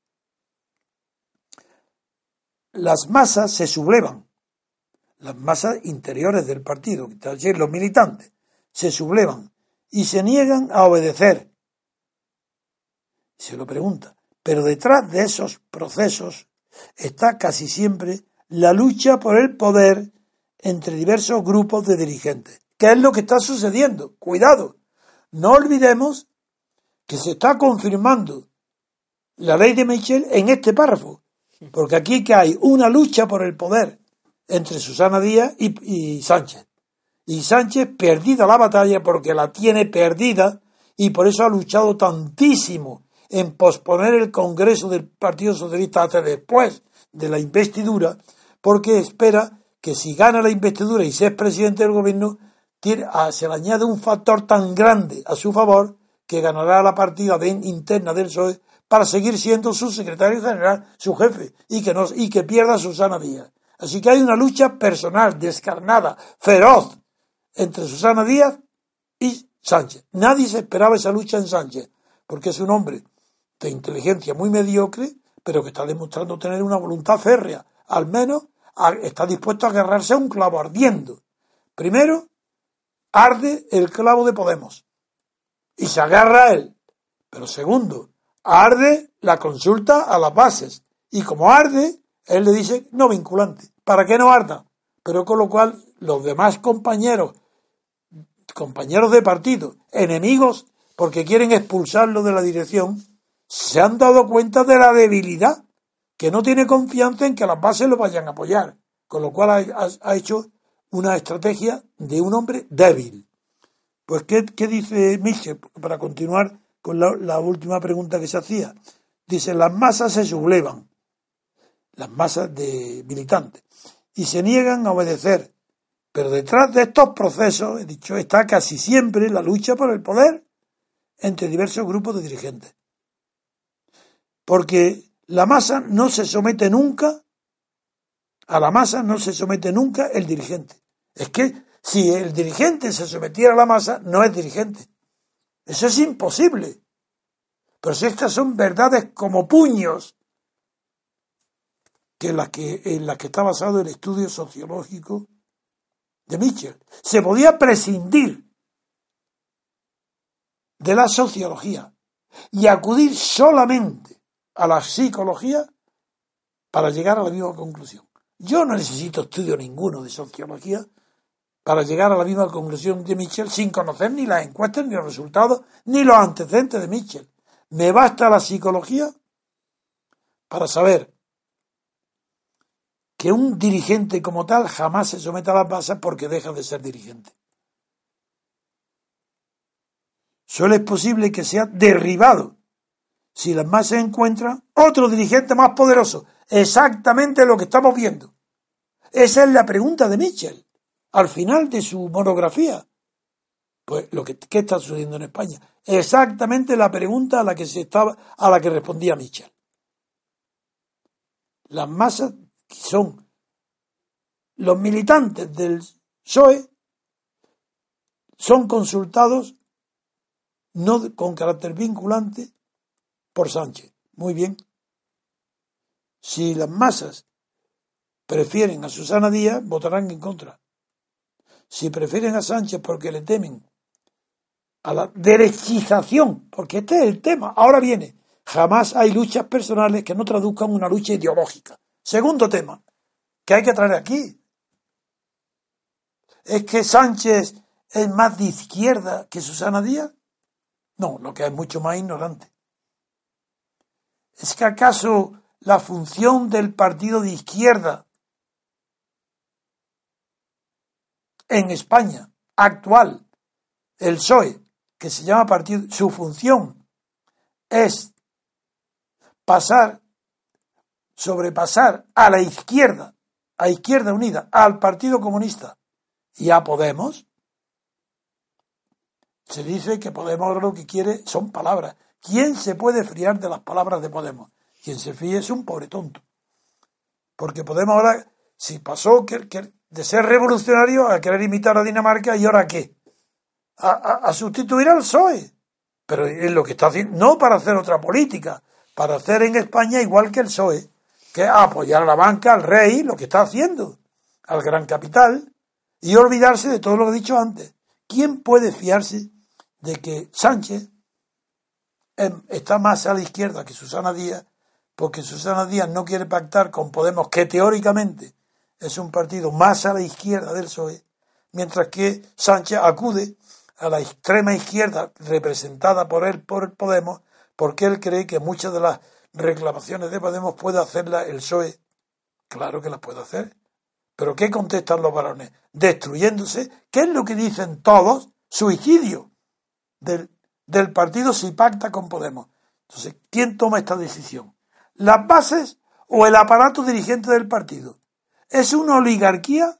Las masas se sublevan las masas interiores del partido, los militantes, se sublevan y se niegan a obedecer. Se lo pregunta. Pero detrás de esos procesos está casi siempre la lucha por el poder entre diversos grupos de dirigentes. ¿Qué es lo que está sucediendo? Cuidado. No olvidemos que se está confirmando la ley de Michel en este párrafo. Porque aquí que hay una lucha por el poder entre Susana Díaz y, Sánchez. Y Sánchez perdida la batalla porque la tiene perdida y por eso ha luchado tantísimo en posponer el Congreso del Partido Socialista hasta después de la investidura, porque espera que si gana la investidura y se es presidente del gobierno, ah, se le añade un factor tan grande a su favor que ganará la partida interna del PSOE para seguir siendo su secretario general, su jefe, y que, no, y que pierda Susana Díaz. Así que hay una lucha personal, descarnada, feroz, entre Susana Díaz y Sánchez. Nadie se esperaba esa lucha en Sánchez, porque es un hombre de inteligencia muy mediocre, pero que está demostrando tener una voluntad férrea, al menos está dispuesto a agarrarse a un clavo ardiendo. Primero, arde el clavo de Podemos y se agarra a él. Pero segundo, arde la consulta a las bases. Y como arde, él le dice no vinculante. ¿Para qué no arda? Pero con lo cual los demás compañeros, compañeros de partido, enemigos, porque quieren expulsarlo de la dirección, se han dado cuenta de la debilidad, que no tiene confianza en que las bases lo vayan a apoyar. Con lo cual ha, hecho una estrategia de un hombre débil. Pues, ¿qué, dice Michel? Para continuar con la, última pregunta que se hacía. Dice, las masas se sublevan, las masas de militantes, y se niegan a obedecer. Pero detrás de estos procesos, he dicho, está casi siempre la lucha por el poder entre diversos grupos de dirigentes. Porque la masa no se somete nunca, a la masa no se somete nunca el dirigente. Es que si el dirigente se sometiera a la masa, no es dirigente. Eso es imposible. Pero si estas son verdades como puños, que en las que, en las que está basado el estudio sociológico de Mitchell. Se podía prescindir de la sociología y acudir solamente a la psicología para llegar a la misma conclusión. Yo no necesito estudio ninguno de sociología para llegar a la misma conclusión de Mitchell sin conocer ni las encuestas, ni los resultados, ni los antecedentes de Mitchell. Me basta la psicología para saber que un dirigente como tal jamás se somete a las bases porque deja de ser dirigente. Solo es posible que sea derribado si las masas encuentran otro dirigente más poderoso. Exactamente lo que estamos viendo. Esa es la pregunta de Mitchell al final de su monografía. Pues lo que ¿qué está sucediendo en España. Exactamente la pregunta a la que se estaba, a la que respondía Michel. Las masas son los militantes del PSOE son consultados no con carácter vinculante por Sánchez. Muy bien. Si las masas prefieren a Susana Díaz, votarán en contra si prefieren a Sánchez porque le temen a la derechización, porque este es el tema. Ahora viene, jamás hay luchas personales que no traduzcan una lucha ideológica. Segundo tema, que hay que traer aquí. ¿Es que Sánchez es más de izquierda que Susana Díaz? No, lo que es mucho más ignorante. ¿Es que acaso la función del partido de izquierda en España actual, el PSOE, que se llama partido, su función es pasar, sobrepasar a la izquierda, a Izquierda Unida, al Partido Comunista y a Podemos. Se dice que Podemos lo que quiere son palabras. ¿Quién se puede friar de las palabras de Podemos? Quien se fíe es un pobre tonto. Porque Podemos ahora, si pasó que, de ser revolucionario a querer imitar a Dinamarca y ahora qué? A, sustituir al PSOE. Pero es lo que está haciendo, no para hacer otra política, para hacer en España igual que el PSOE, que apoyar a la banca, al rey, lo que está haciendo, al gran capital, y olvidarse de todo lo que he dicho antes. ¿Quién puede fiarse de que Sánchez está más a la izquierda que Susana Díaz, porque Susana Díaz no quiere pactar con Podemos, que teóricamente es un partido más a la izquierda del PSOE, mientras que Sánchez acude a la extrema izquierda representada por él, por Podemos, porque él cree que muchas de las reclamaciones de Podemos puede hacerlas el PSOE. Claro que las puede hacer. Pero ¿qué contestan los varones? Destruyéndose. ¿Qué es lo que dicen todos? Suicidio del, partido si pacta con Podemos. Entonces, ¿quién toma esta decisión? ¿Las bases o el aparato dirigente del partido? ¿Es una oligarquía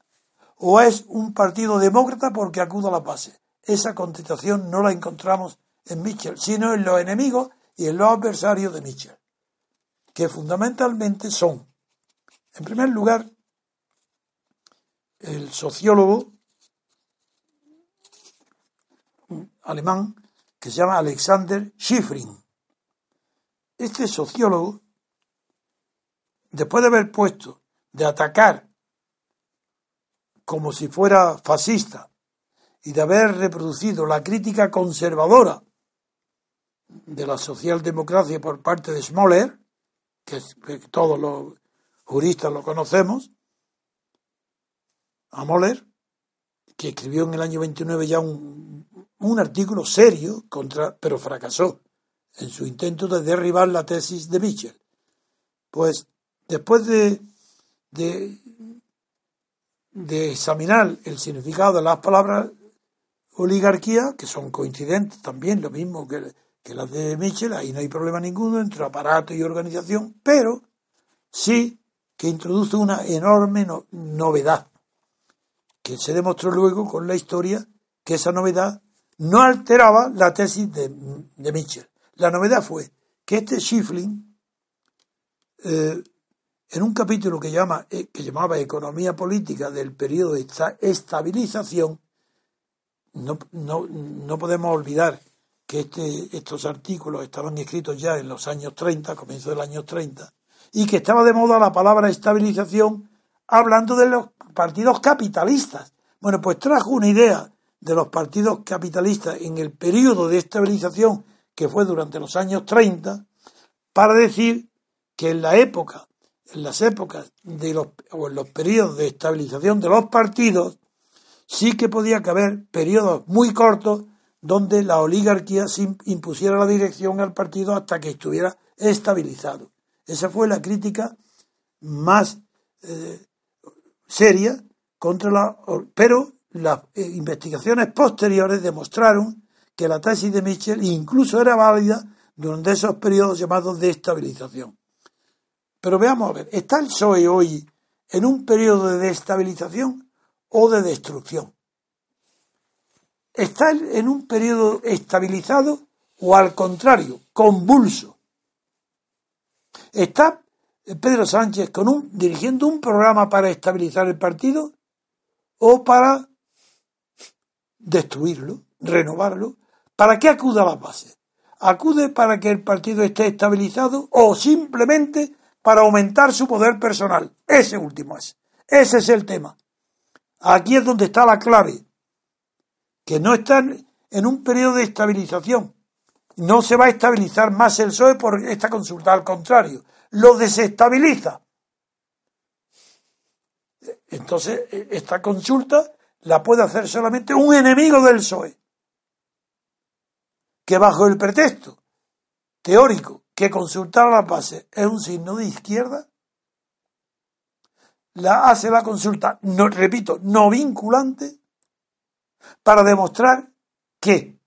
o es un partido demócrata porque acude a la base? Esa contestación no la encontramos en Mitchell, sino en los enemigos y en los adversarios de Mitchell, que fundamentalmente son, en primer lugar, el sociólogo alemán que se llama Alexander Schifrin. Este sociólogo, después de haber puesto de atacar como si fuera fascista y de haber reproducido la crítica conservadora de la socialdemocracia por parte de Smoller, que, todos los juristas lo conocemos, a Moller, que escribió en el año 29 ya un, un artículo serio contra, pero fracasó en su intento de derribar la tesis de Mitchell. Pues después de, de, de examinar el significado de las palabras oligarquía, que son coincidentes también, lo mismo que, que las de Mitchell, ahí no hay problema ninguno entre aparato y organización, pero sí que introduce una enorme novedad, que se demostró luego con la historia que esa novedad no alteraba la tesis de, Mitchell. La novedad fue que este Schiffling, eh, en un capítulo que, llama, eh, que llamaba Economía Política del periodo de estabilización, no, no, no podemos olvidar que este, estos artículos estaban escritos ya en los años 30, comienzo del año 30, y que estaba de moda la palabra estabilización hablando de los partidos capitalistas. Bueno, pues trajo una idea de los partidos capitalistas en el periodo de estabilización que fue durante los años 30 para decir que en la época, en las épocas de los, o en los periodos de estabilización de los partidos, sí que podía haber periodos muy cortos donde la oligarquía impusiera la dirección al partido hasta que estuviera estabilizado. Esa fue la crítica más eh, seria contra la. Pero las eh, investigaciones posteriores demostraron que la tesis de Mitchell incluso era válida durante esos periodos llamados de estabilización. Pero veamos a ver, ¿está el PSOE hoy en un periodo de destabilización o de destrucción? ¿Está en un periodo estabilizado o al contrario, convulso? ¿Está Pedro Sánchez con un, dirigiendo un programa para estabilizar el partido o para destruirlo, renovarlo? ¿Para qué acude a las bases? ¿Acude para que el partido esté estabilizado o simplemente para aumentar su poder personal? Ese último es. Ese es el tema. Aquí es donde está la clave. Que no están en un periodo de estabilización. No se va a estabilizar más el PSOE por esta consulta. Al contrario, lo desestabiliza. Entonces, esta consulta la puede hacer solamente un enemigo del PSOE que bajo el pretexto teórico que consultar a la base es un signo de izquierda, la hace la consulta, no, repito, no vinculante, para demostrar que,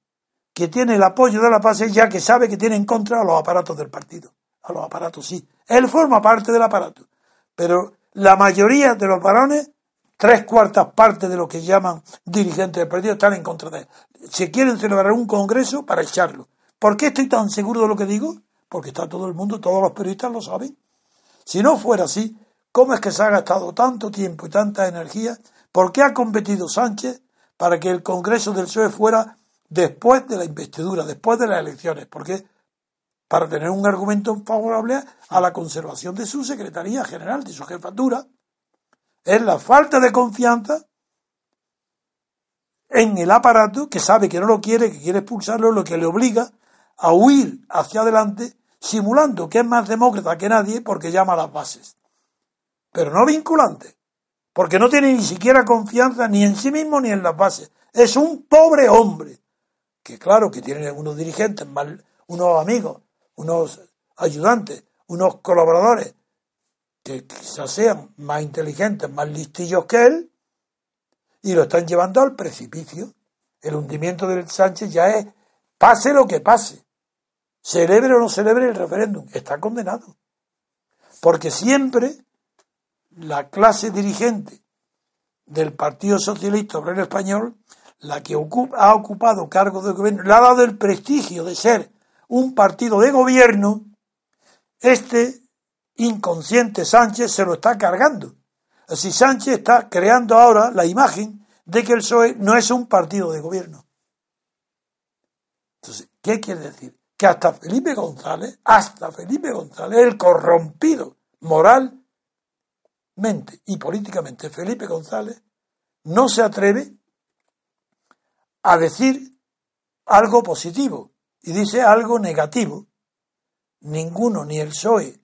que tiene el apoyo de la base ya que sabe que tiene en contra a los aparatos del partido. A los aparatos sí. Él forma parte del aparato. Pero la mayoría de los varones, tres cuartas partes de lo que llaman dirigentes del partido, están en contra de él se quieren celebrar un congreso para echarlo. ¿Por qué estoy tan seguro de lo que digo? Porque está todo el mundo, todos los periodistas lo saben. Si no fuera así, ¿cómo es que se ha gastado tanto tiempo y tanta energía? ¿Por qué ha competido Sánchez para que el Congreso del PSOE fuera después de la investidura, después de las elecciones? Porque para tener un argumento favorable a la conservación de su Secretaría General, de su jefatura. Es la falta de confianza en el aparato que sabe que no lo quiere, que quiere expulsarlo, lo que le obliga a huir hacia adelante, simulando que es más demócrata que nadie porque llama a las bases. Pero no vinculante, porque no tiene ni siquiera confianza ni en sí mismo ni en las bases. Es un pobre hombre, que claro que tiene unos dirigentes, unos amigos, unos ayudantes, unos colaboradores, que quizás sean más inteligentes, más listillos que él, y lo están llevando al precipicio. El hundimiento del Sánchez ya es, pase lo que pase, celebre o no celebre el referéndum, está condenado. Porque siempre la clase dirigente del Partido Socialista Obrero Español, la que ha ocupado cargos de gobierno, le ha dado el prestigio de ser un partido de gobierno, este inconsciente Sánchez se lo está cargando. Así Sánchez está creando ahora la imagen de que el PSOE no es un partido de gobierno. Entonces, ¿qué quiere decir? Que hasta Felipe González, hasta Felipe González, el corrompido moral y políticamente Felipe González no se atreve a decir algo positivo y dice algo negativo. Ninguno, ni el PSOE,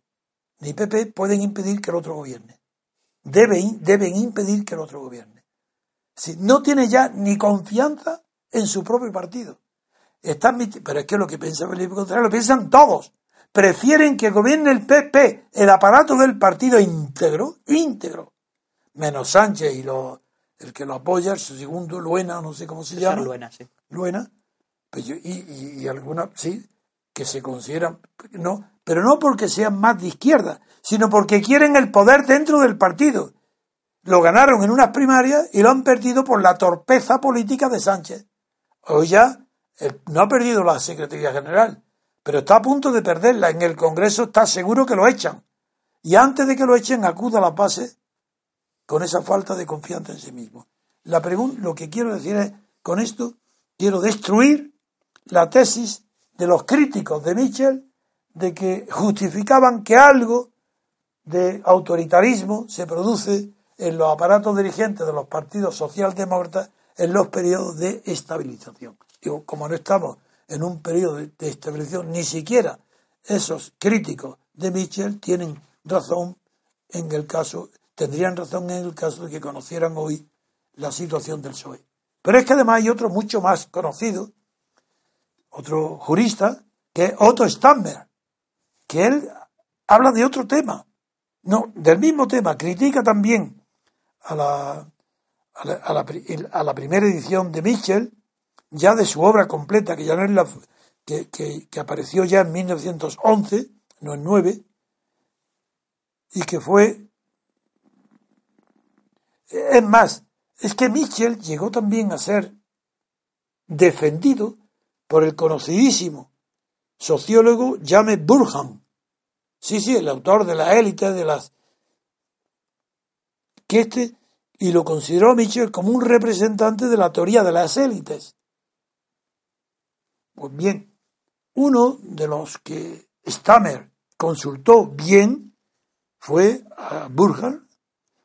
ni PP pueden impedir que el otro gobierne. Deben, deben impedir que el otro gobierne. Si no tiene ya ni confianza en su propio partido. Están, pero es que lo que piensa Felipe González lo piensan todos. Prefieren que gobierne el PP, el aparato del partido íntegro, íntegro, menos Sánchez y los, el que lo apoya, su segundo, Luena, no sé cómo se llama. Luena, sí. Luena, pues y, y, y algunas, sí, que se consideran, no, pero no porque sean más de izquierda, sino porque quieren el poder dentro del partido. Lo ganaron en unas primarias y lo han perdido por la torpeza política de Sánchez. Hoy ya no ha perdido la Secretaría General, pero está a punto de perderla. En el Congreso está seguro que lo echan. Y antes de que lo echen, acuda a la base con esa falta de confianza en sí mismo. La lo que quiero decir es, con esto, quiero destruir la tesis de los críticos de Mitchell de que justificaban que algo de autoritarismo se produce en los aparatos dirigentes de los partidos socialdemócratas en los periodos de estabilización. Digo, como no estamos en un periodo de, estabilización, ni siquiera esos críticos de Mitchell tienen razón en el caso, tendrían razón en el caso de que conocieran hoy la situación del PSOE. Pero es que además hay otro mucho más conocido, otro jurista, que es Otto Stammer, que él habla de otro tema, no, del mismo tema, critica también a la, a la, primera edición de Mitchell, ya de su obra completa, que ya no es la que, que, apareció ya en 1911, no en 9, y que fue. Es más, es que Mitchell llegó también a ser defendido por el conocidísimo sociólogo James Burham. Sí, sí, el autor de la élite de las. que este y lo consideró Mitchell como un representante de la teoría de las élites. Pues bien, uno de los que Stammer consultó bien fue a Burger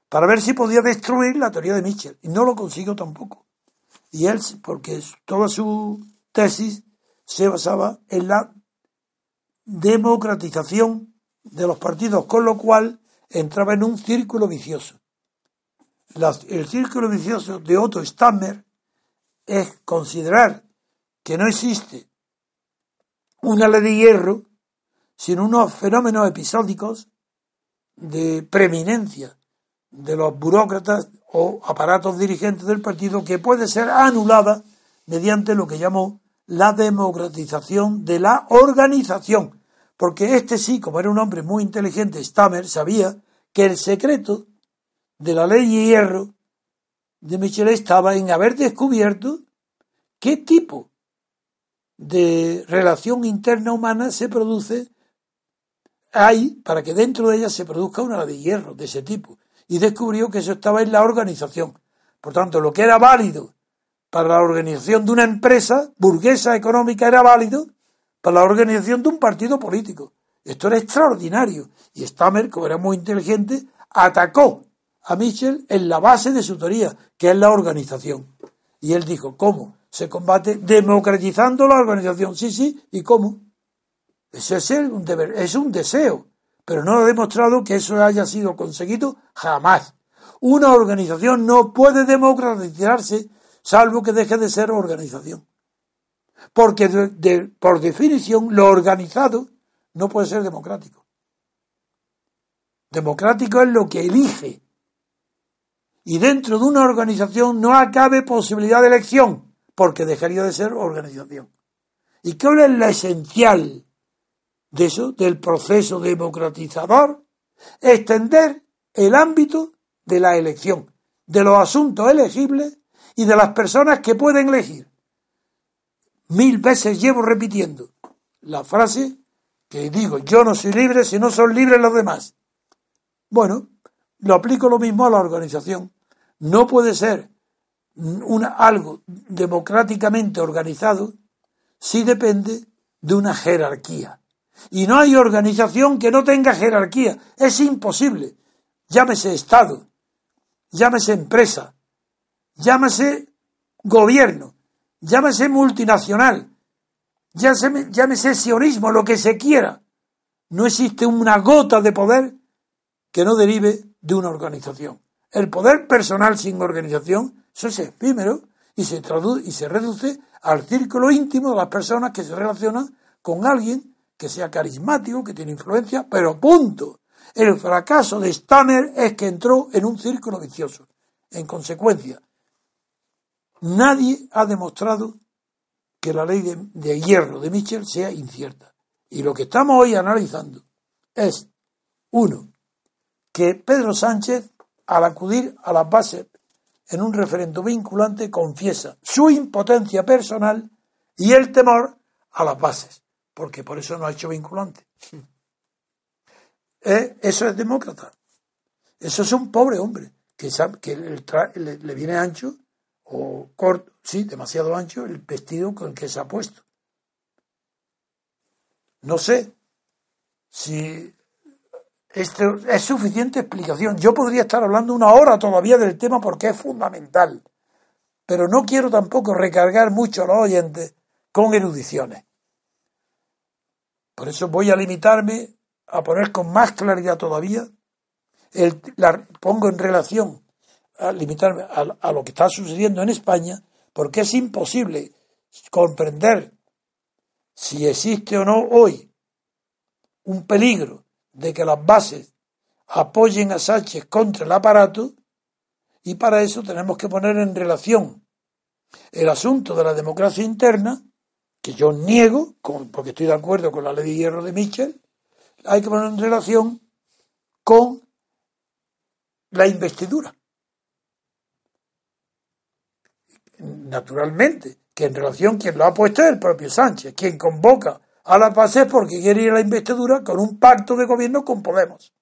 para ver si podía destruir la teoría de Mitchell. Y no lo consiguió tampoco. Y él, porque toda su tesis se basaba en la democratización de los partidos, con lo cual entraba en un círculo vicioso el círculo vicioso de Otto Stammer es considerar que no existe una ley de hierro, sino unos fenómenos episódicos de preeminencia de los burócratas o aparatos dirigentes del partido que puede ser anulada mediante lo que llamó la democratización de la organización. Porque este sí, como era un hombre muy inteligente, Stammer sabía que el secreto de la ley de hierro de Michelet estaba en haber descubierto qué tipo de relación interna humana se produce hay para que dentro de ella se produzca una de hierro de ese tipo. Y descubrió que eso estaba en la organización. Por tanto, lo que era válido para la organización de una empresa burguesa económica era válido para la organización de un partido político. Esto era extraordinario. Y Stammer, como era muy inteligente, atacó a Mitchell en la base de su teoría, que es la organización. Y él dijo, ¿cómo? Se combate democratizando la organización. Sí, sí, ¿y cómo? Ese es un deber, es un deseo, pero no ha demostrado que eso haya sido conseguido jamás. Una organización no puede democratizarse salvo que deje de ser organización. Porque por definición lo organizado no puede ser democrático. Democrático es lo que elige y dentro de una organización no acabe posibilidad de elección, porque dejaría de ser organización. ¿Y qué es la esencial de eso, del proceso democratizador? Extender el ámbito de la elección, de los asuntos elegibles y de las personas que pueden elegir. Mil veces llevo repitiendo la frase que digo, yo no soy libre si no son libres los demás. Bueno, lo aplico lo mismo a la organización. No puede ser una, algo democráticamente organizado si depende de una jerarquía. Y no hay organización que no tenga jerarquía. Es imposible. llámese Estado, llámese empresa, llámese gobierno, llámese multinacional, llámese, llámese sionismo, lo que se quiera. No existe una gota de poder que no derive de una organización. El poder personal sin organización, eso es efímero y se, traduce, y se reduce al círculo íntimo de las personas que se relacionan con alguien que sea carismático, que tiene influencia, pero punto. El fracaso de Stanner es que entró en un círculo vicioso. En consecuencia, nadie ha demostrado que la ley de, de hierro de Mitchell sea incierta. Y lo que estamos hoy analizando es, uno, que Pedro Sánchez, al acudir a las bases en un referendo vinculante, confiesa su impotencia personal y el temor a las bases, porque por eso no ha hecho vinculante. Eh, eso es demócrata. Eso es un pobre hombre que, sabe, que le, le, viene ancho o corto, sí, demasiado ancho el vestido con el que se ha puesto. No sé si esto es suficiente explicación. Yo podría estar hablando una hora todavía del tema porque es fundamental, pero no quiero tampoco recargar mucho a los oyentes con erudiciones. Por eso voy a limitarme a poner con más claridad todavía, la, pongo en relación a limitarme a, lo que está sucediendo en España, porque es imposible comprender si existe o no hoy un peligro de que las bases apoyen a Sánchez contra el aparato, y para eso tenemos que poner en relación el asunto de la democracia interna, que yo niego, porque estoy de acuerdo con la ley de hierro de Mitchell, hay que poner en relación con la investidura. Naturalmente, que en relación quien lo ha puesto es el propio Sánchez, quien convoca a la paz es porque quiere ir a la investidura con un pacto de gobierno con Podemos.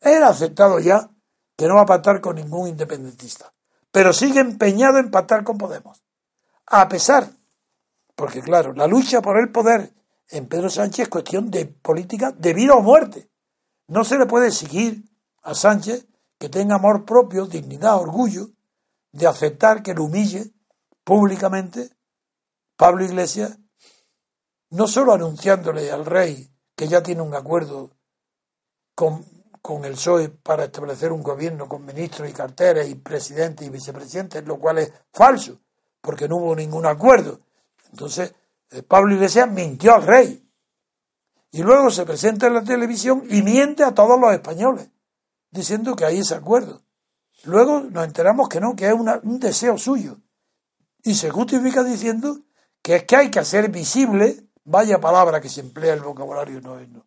Él ha aceptado ya que no va a pactar con ningún independentista, pero sigue empeñado en pactar con Podemos. A pesar, porque claro, la lucha por el poder en Pedro Sánchez es cuestión de política de vida o muerte. No se le puede exigir a Sánchez que tenga amor propio, dignidad, orgullo, de aceptar que lo humille públicamente Pablo Iglesias, no solo anunciándole al rey que ya tiene un acuerdo con, con el PSOE para establecer un gobierno con ministros y carteras y presidentes y vicepresidentes, lo cual es falso, porque no hubo ningún acuerdo. Entonces, eh, Pablo Iglesias mintió al rey. Y luego se presenta en la televisión y miente a todos los españoles, diciendo que hay ese acuerdo. Luego nos enteramos que no, que es un deseo suyo. Y se justifica diciendo que es que hay que hacer visible, vaya palabra que se emplea el vocabulario no no,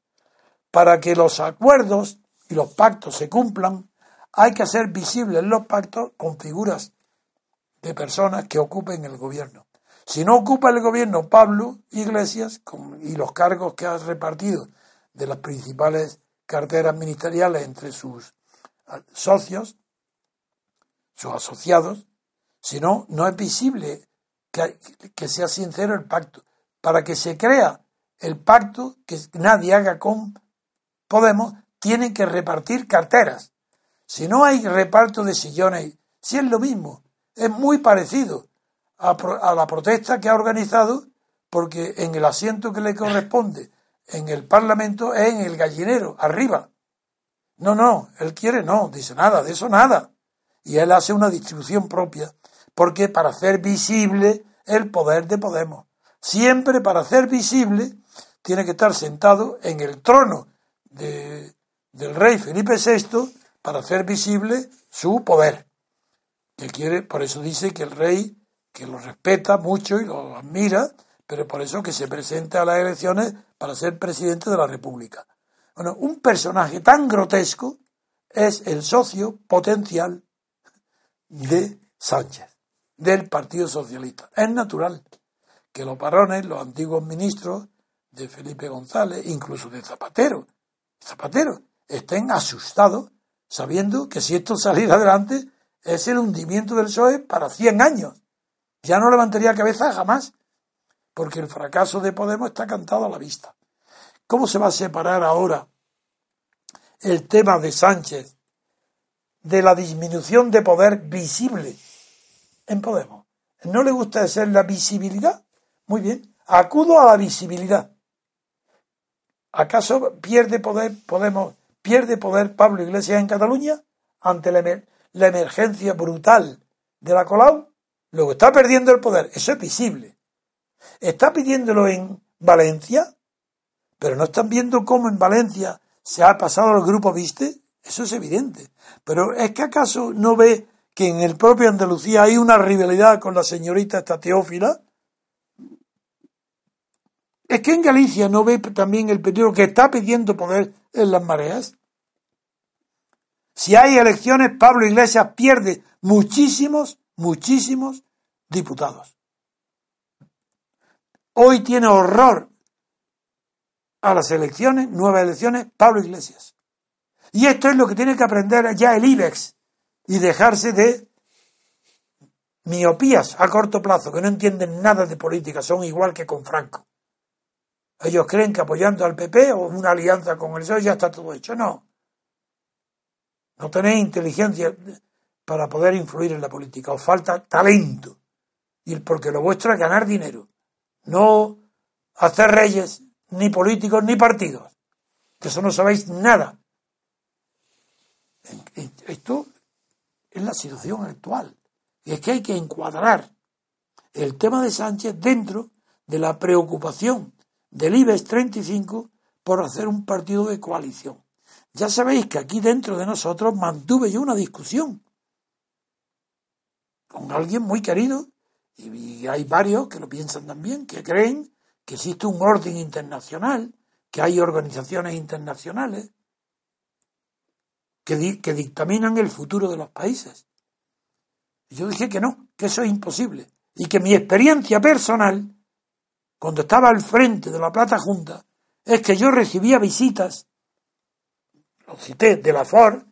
para que los acuerdos y los pactos se cumplan, hay que hacer visibles los pactos con figuras de personas que ocupen el gobierno. Si no ocupa el gobierno Pablo Iglesias y los cargos que ha repartido de las principales carteras ministeriales entre sus socios, sus asociados, si no, no es visible que sea sincero el pacto. Para que se crea el pacto, que nadie haga con Podemos, tienen que repartir carteras. Si no hay reparto de sillones, si es lo mismo, es muy parecido a, la protesta que ha organizado porque en el asiento que le corresponde en el Parlamento es en el gallinero, arriba. No, no, él quiere no, dice nada, de eso nada. Y él hace una distribución propia, porque para hacer visible el poder de Podemos, siempre para hacer visible, tiene que estar sentado en el trono de, del rey Felipe VI para hacer visible su poder. Que quiere, por eso dice que el rey que lo respeta mucho y lo admira, pero por eso que se presenta a las elecciones para ser presidente de la República. Bueno, un personaje tan grotesco es el socio potencial de Sánchez, del Partido Socialista. Es natural que los varones, los antiguos ministros de Felipe González, incluso de Zapatero, Zapatero, estén asustados sabiendo que si esto saliera adelante es el hundimiento del PSOE para 100 años ya no levantaría cabeza jamás, porque el fracaso de Podemos está cantado a la vista. ¿Cómo se va a separar ahora el tema de Sánchez de la disminución de poder visible en Podemos. ¿No le gusta ser la visibilidad? Muy bien, acudo a la visibilidad. ¿Acaso pierde poder Podemos, pierde poder Pablo Iglesias en Cataluña ante la, emergencia brutal de la Colau? Luego está perdiendo el poder, eso es visible. Está pidiéndolo en Valencia, pero no están viendo cómo en Valencia se ha pasado al grupo Viste, eso es evidente. Pero es que acaso no ve que en el propio Andalucía hay una rivalidad con la señorita esta Teófila. Es que en Galicia no ve también el peligro que está pidiendo poder en las mareas. Si hay elecciones, Pablo Iglesias pierde muchísimos, muchísimos diputados. Hoy tiene horror a las elecciones, nuevas elecciones, Pablo Iglesias. Y esto es lo que tiene que aprender ya el IBEX y dejarse de miopías a corto plazo, que no entienden nada de política, son igual que con Franco. Ellos creen que apoyando al PP o una alianza con el PSOE ya está todo hecho. No. No tenéis inteligencia para poder influir en la política. Os falta talento. Y porque lo vuestro es ganar dinero. No hacer reyes, ni políticos, ni partidos. Que eso no sabéis nada. Esto es la situación actual. Y es que hay que encuadrar el tema de Sánchez dentro de la preocupación del IBEX 35 por hacer un partido de coalición. Ya sabéis que aquí dentro de nosotros mantuve yo una discusión con alguien muy querido, y hay varios que lo piensan también, que creen que existe un orden internacional, que hay organizaciones internacionales que, que dictaminan el futuro de los países. Yo dije que no, que eso es imposible. Y que mi experiencia personal, cuando estaba al frente de la Plata Junta, es que yo recibía visitas, lo cité, de la FOR,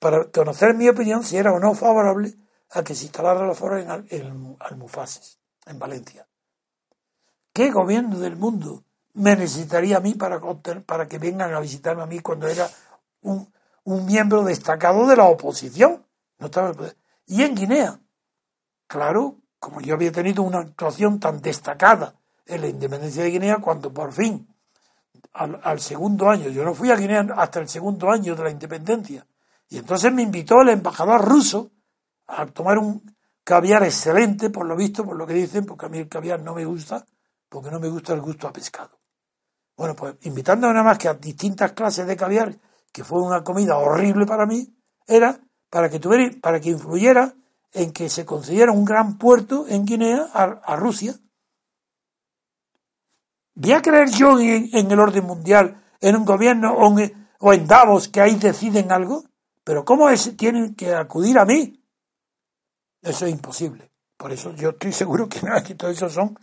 para conocer mi opinión si era o no favorable a que se instalara la FOR en, en en Valencia. ¿Qué gobierno del mundo me necesitaría a mí para, que vengan a visitarme a mí cuando era un, un miembro destacado de la oposición. No estaba Y en Guinea, claro, como yo había tenido una actuación tan destacada en la independencia de Guinea, cuando por fin, al, segundo año, yo no fui a Guinea hasta el segundo año de la independencia, y entonces me invitó el embajador ruso a tomar un caviar excelente, por lo visto, por lo que dicen, porque a mí el caviar no me gusta, porque no me gusta el gusto a pescado. Bueno, pues invitando nada más que a distintas clases de caviar que fue una comida horrible para mí, era para que tuviera, para que influyera en que se concediera un gran puerto en Guinea a, Rusia. ¿Voy a creer yo en, el orden mundial, en un gobierno o en, en Davos que ahí deciden algo? Pero ¿cómo es, tienen que acudir a mí? Eso es imposible. Por eso yo estoy seguro que no, que todo eso son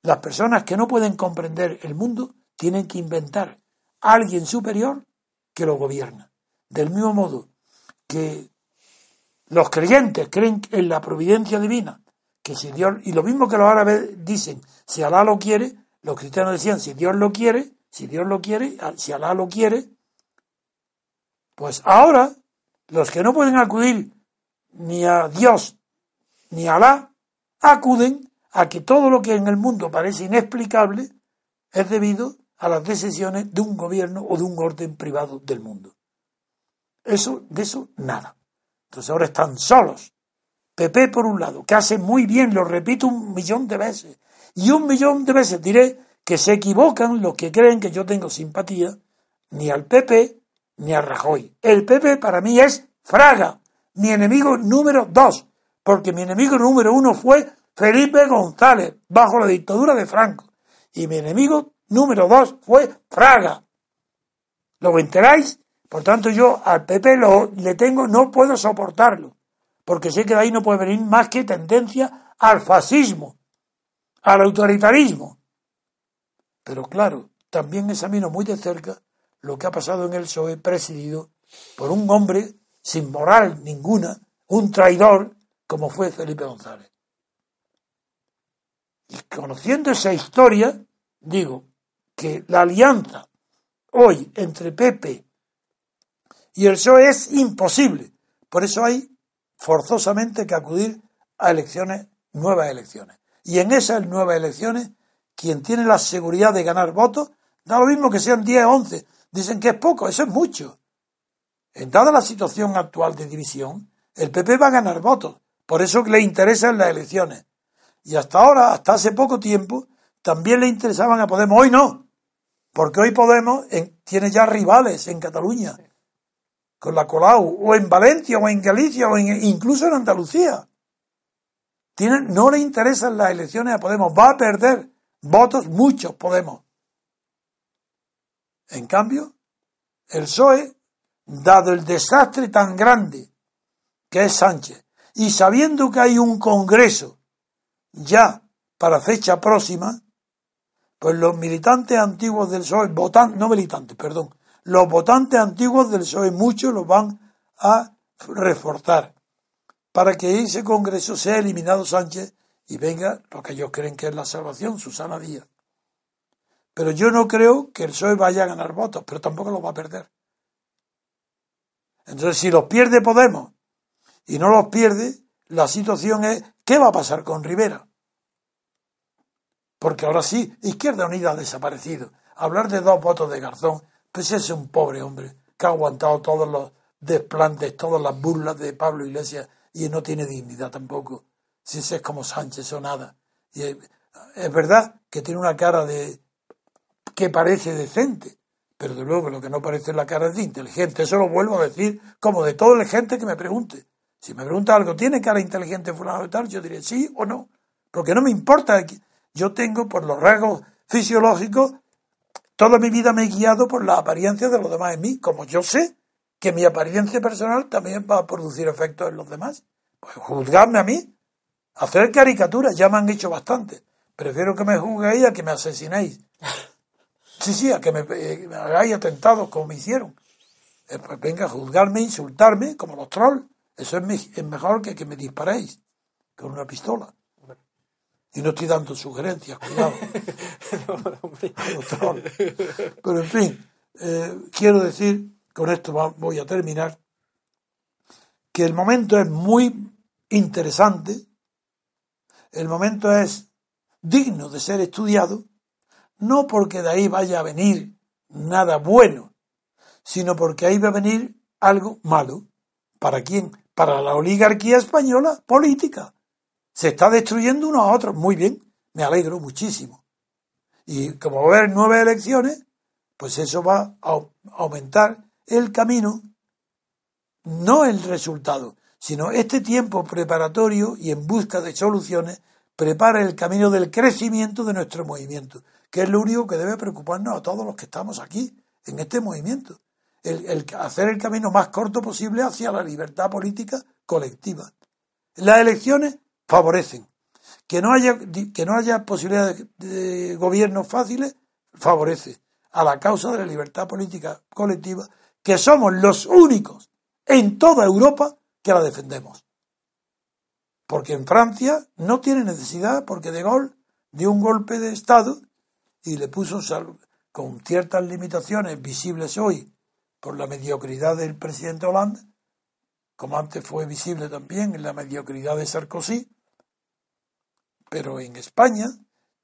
las personas que no pueden comprender el mundo, tienen que inventar a alguien superior que lo gobierna. Del mismo modo que los creyentes creen en la providencia divina, que si Dios, y lo mismo que los árabes dicen, si Alá lo quiere, los cristianos decían, si Dios lo quiere, si Dios lo quiere, si Alá lo quiere, pues ahora los que no pueden acudir ni a Dios ni a Alá, acuden a que todo lo que en el mundo parece inexplicable es debido a las decisiones de un gobierno o de un orden privado del mundo. Eso, de eso, nada. Entonces ahora están solos. PP por un lado, que hace muy bien, lo repito un millón de veces, y un millón de veces diré que se equivocan los que creen que yo tengo simpatía ni al PP ni a Rajoy. El PP para mí es Fraga, mi enemigo número dos, porque mi enemigo número uno fue Felipe González, bajo la dictadura de Franco, y mi enemigo número dos fue Fraga. ¿Lo enteráis? Por tanto, yo al PP lo, le tengo, no puedo soportarlo, porque sé que de ahí no puede venir más que tendencia al fascismo, al autoritarismo. Pero claro, también examino muy de cerca lo que ha pasado en el PSOE presidido por un hombre sin moral ninguna, un traidor como fue Felipe González. Y conociendo esa historia, digo, que la alianza hoy entre Pepe y el PSOE es imposible, Por eso hay forzosamente que acudir a elecciones, nuevas elecciones. Y en esas nuevas elecciones, quien tiene la seguridad de ganar votos, da lo mismo que sean 10 o 11. Dicen que es poco, eso es mucho. En dada la situación actual de división, el PP va a ganar votos. Por eso le interesan las elecciones. Y hasta ahora, hasta hace poco tiempo, también le interesaban a Podemos. Hoy no. Porque hoy Podemos tiene ya rivales en Cataluña. Con la Colau. O en Valencia, o en Galicia, o incluso en Andalucía. No le interesan las elecciones a Podemos. Va a perder votos muchos Podemos. En cambio, el PSOE, dado el desastre tan grande que es Sánchez, y sabiendo que hay un congreso ya para fecha próxima, pues los militantes antiguos del PSOE, votan, no militantes, perdón, los votantes antiguos del PSOE, muchos los van a reforzar para que ese congreso sea eliminado Sánchez y venga lo que ellos creen que es la salvación, Susana Díaz. Pero yo no creo que el PSOE vaya a ganar votos, pero tampoco los va a perder. Entonces, si los pierde Podemos y no los pierde, la situación es ¿qué va a pasar con Rivera? Porque ahora sí, Izquierda Unida ha desaparecido. Hablar de dos votos de Garzón, pues es un pobre hombre que ha aguantado todos los desplantes, todas las burlas de Pablo Iglesias y no tiene dignidad tampoco. Si es como Sánchez o nada. Y es verdad que tiene una cara de que parece decente, pero de luego lo que no parece la cara es de inteligente. Eso lo vuelvo a decir como de toda la gente que me pregunte. Si me pregunta algo, ¿tiene cara inteligente fulano de tal? Yo diré sí o no. Porque no me importa. Yo tengo, por los rasgos fisiológicos, toda mi vida me he guiado por la apariencia de los demás en mí, como yo sé que mi apariencia personal también va a producir efectos en los demás. Pues juzgadme a mí, hacer caricaturas, ya me han hecho bastante. Prefiero que me juzguéis a que me asesinéis. Sí, sí, a que me, eh, hagáis atentados como me hicieron. Eh, pues venga juzgarme, insultarme, como los trolls. Eso es, mejor que que me disparéis con una pistola. Y no estoy dando sugerencias, cuidado. Pero en fin, eh, quiero decir, con esto voy a terminar, que el momento es muy interesante, el momento es digno de ser estudiado, no porque de ahí vaya a venir nada bueno, sino porque ahí va a venir algo malo. ¿Para quién? Para la oligarquía española política. Se está destruyendo unos a otros. Muy bien, me alegro muchísimo. Y como va a haber nueve elecciones, pues eso va a aumentar el camino, no el resultado, sino este tiempo preparatorio y en busca de soluciones prepara el camino del crecimiento de nuestro movimiento que es lo único que debe preocuparnos a todos los que estamos aquí, en este movimiento. El, hacer el camino más corto posible hacia la libertad política colectiva. Las elecciones favorecen. Que no haya, que no haya posibilidad de, gobiernos fáciles favorece a la causa de la libertad política colectiva, que somos los únicos en toda Europa que la defendemos. Porque en Francia no tiene necesidad, porque De Gaulle dio un golpe de Estado y le puso con ciertas limitaciones visibles hoy por la mediocridad del presidente Hollande, como antes fue visible también en la mediocridad de Sarkozy, pero en España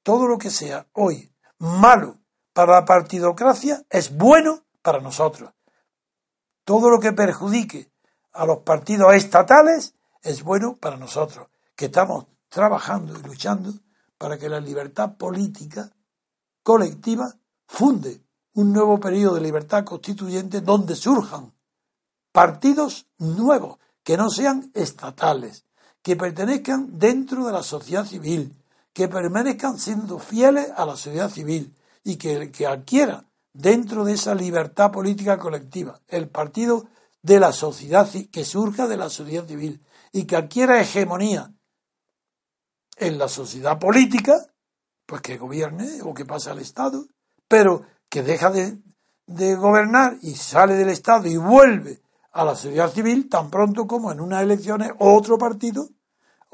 todo lo que sea hoy malo para la partidocracia es bueno para nosotros. Todo lo que perjudique a los partidos estatales es bueno para nosotros, que estamos trabajando y luchando para que la libertad política colectiva funde un nuevo periodo de libertad constituyente donde surjan partidos nuevos que no sean estatales, que pertenezcan dentro de la sociedad civil, que permanezcan siendo fieles a la sociedad civil y que, que adquiera dentro de esa libertad política colectiva el partido de la sociedad que surja de la sociedad civil y que adquiera hegemonía en la sociedad política pues que gobierne o que pase al Estado, pero que deja de, gobernar y sale del Estado y vuelve a la sociedad civil tan pronto como en unas elecciones otro partido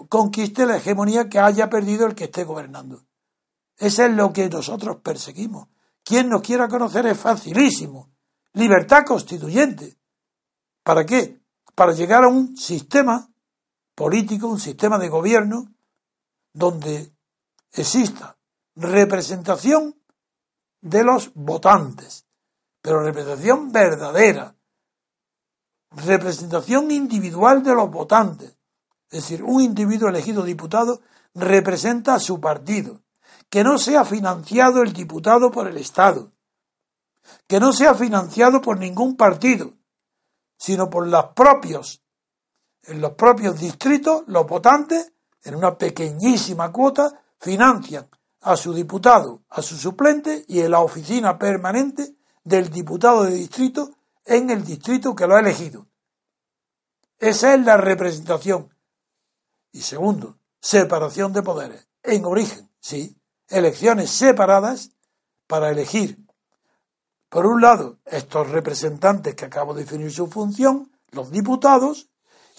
conquiste la hegemonía que haya perdido el que esté gobernando. Eso es lo que nosotros perseguimos. Quien nos quiera conocer es facilísimo. Libertad constituyente. ¿Para qué? para llegar a un sistema político, un sistema de gobierno donde exista representación de los votantes, pero representación verdadera, representación individual de los votantes. Es decir, un individuo elegido diputado representa a su partido, que no sea financiado el diputado por el Estado, que no sea financiado por ningún partido, sino por los propios, en los propios distritos, los votantes, en una pequeñísima cuota, financian a su diputado, a su suplente y en la oficina permanente del diputado de distrito en el distrito que lo ha elegido. Esa es la representación. Y segundo, separación de poderes. En origen, sí, elecciones separadas para elegir, por un lado, estos representantes que acabo de definir su función, los diputados,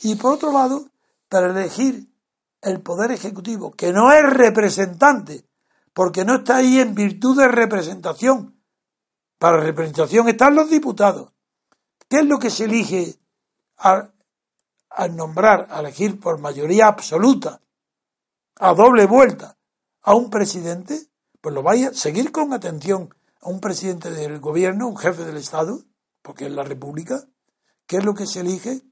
y por otro lado, para elegir el poder ejecutivo, que no es representante, porque no está ahí en virtud de representación. Para representación están los diputados. ¿Qué es lo que se elige al, nombrar, a elegir por mayoría absoluta, a doble vuelta, a un presidente? Pues lo vaya a seguir con atención a un presidente del gobierno, un jefe del Estado, porque es la República. ¿Qué es lo que se elige?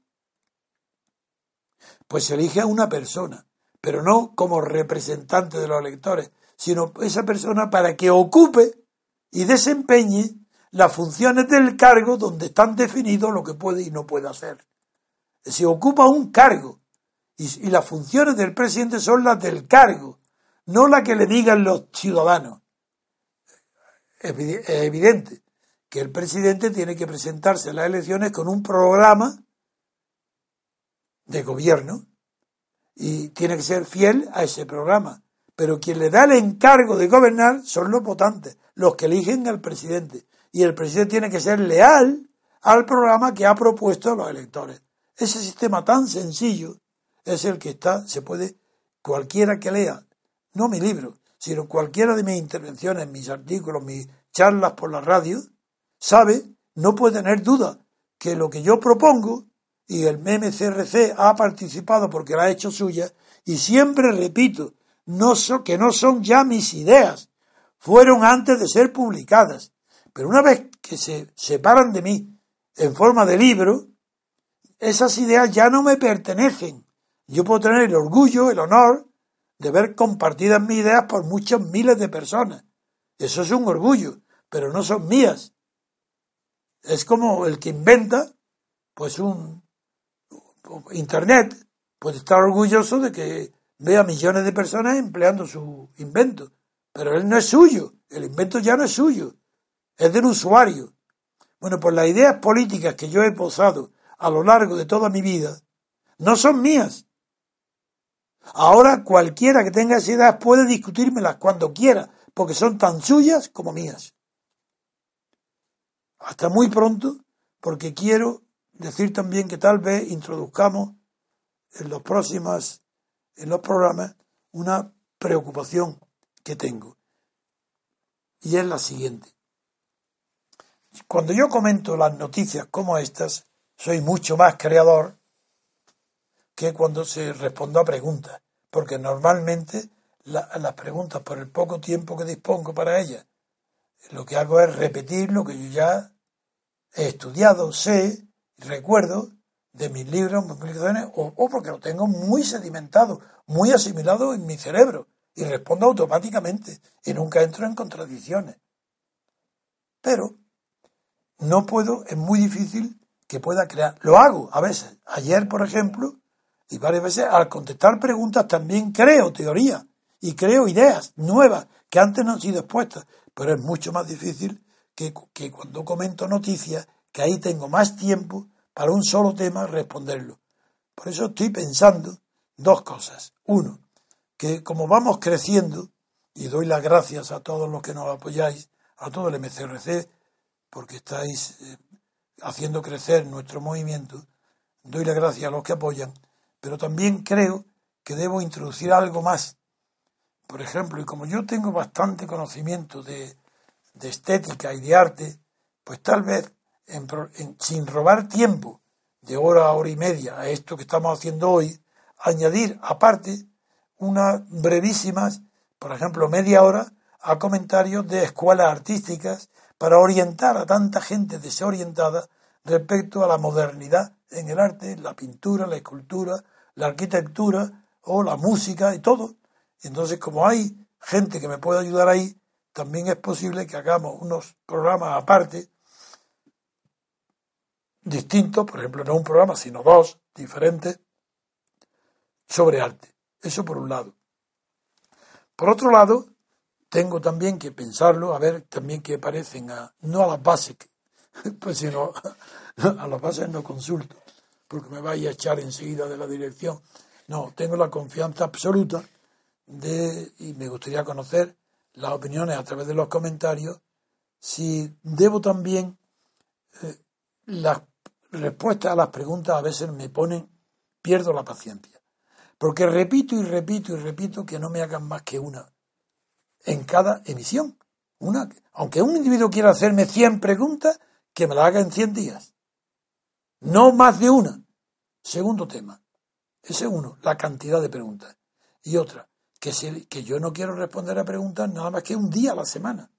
Pues se elige a una persona, pero no como representante de los electores, sino esa persona para que ocupe y desempeñe las funciones del cargo donde están definidos lo que puede y no puede hacer. Se ocupa un cargo y, y las funciones del presidente son las del cargo, no las que le digan los ciudadanos. Es evidente que el presidente tiene que presentarse a las elecciones con un programa de gobierno y tiene que ser fiel a ese programa pero quien le da el encargo de gobernar son los votantes, los que eligen al presidente. Y el presidente tiene que ser leal al programa que ha propuesto a los electores. Ese sistema tan sencillo es el que está, se puede, cualquiera que lea, no mi libro, sino cualquiera de mis intervenciones, mis artículos, mis charlas por la radio, sabe, no puede tener duda, que lo que yo propongo, y el MMCRC ha participado porque la ha hecho suya, y siempre repito, no que no son ya mis ideas, fueron antes de ser publicadas. Pero una vez que se separan de mí en forma de libro, esas ideas ya no me pertenecen. Yo puedo tener el orgullo, el honor de ver compartidas mis ideas por muchos miles de personas. Eso es un orgullo, pero no son mías. Es como el que inventa, pues un Internet, puede estar orgulloso de que ve a millones de personas empleando su invento, pero él no es suyo, el invento ya no es suyo, es del usuario. Bueno, pues las ideas políticas que yo he posado a lo largo de toda mi vida no son mías. Ahora cualquiera que tenga esas ideas puede discutírmelas cuando quiera, porque son tan suyas como mías. Hasta muy pronto, porque quiero decir también que tal vez introduzcamos en los próximos en los programas una preocupación que tengo. Y es la siguiente. Cuando yo comento las noticias como estas, soy mucho más creador que cuando se respondo a preguntas, porque normalmente las preguntas, por el poco tiempo que dispongo para ellas, lo que hago es repetir lo que yo ya he estudiado, sé, recuerdo, de mis libros, mis publicaciones, o, porque lo tengo muy sedimentado, muy asimilado en mi cerebro y respondo automáticamente y nunca entro en contradicciones. Pero no puedo, es muy difícil que pueda crear. Lo hago a veces. Ayer, por ejemplo, y varias veces al contestar preguntas también creo teoría y creo ideas nuevas que antes no han sido expuestas. Pero es mucho más difícil que, que cuando comento noticias, que ahí tengo más tiempo para un solo tema responderlo. Por eso estoy pensando dos cosas. Uno, que como vamos creciendo, y doy las gracias a todos los que nos apoyáis, a todo el MCRC, porque estáis eh, haciendo crecer nuestro movimiento, doy las gracias a los que apoyan, pero también creo que debo introducir algo más. Por ejemplo, y como yo tengo bastante conocimiento de, de estética y de arte, pues tal vez sin robar tiempo de hora a hora y media a esto que estamos haciendo hoy, añadir aparte unas brevísimas, por ejemplo, media hora a comentarios de escuelas artísticas para orientar a tanta gente desorientada respecto a la modernidad en el arte, la pintura, la escultura, la arquitectura o la música y todo. Entonces, como hay gente que me puede ayudar ahí, también es posible que hagamos unos programas aparte, distintos, por ejemplo, no un programa, sino dos diferentes, sobre arte. Eso por un lado. Por otro lado, tengo también que pensarlo, a ver también que parecen a, no a las bases, pues sino a las bases no consulto, porque me vaya a echar enseguida de la dirección. No, tengo la confianza absoluta de, y me gustaría conocer las opiniones a través de los comentarios, si debo también, eh, las respuestas a las preguntas a veces me ponen, pierdo la paciencia. Porque repito y repito y repito que no me hagan más que una en cada emisión. Una, aunque un individuo quiera hacerme 100 preguntas, que me la haga en 100 días. No más de una. Segundo tema. Ese uno, la cantidad de preguntas. Y otra, que, que yo no quiero responder a preguntas nada más que un día a la semana.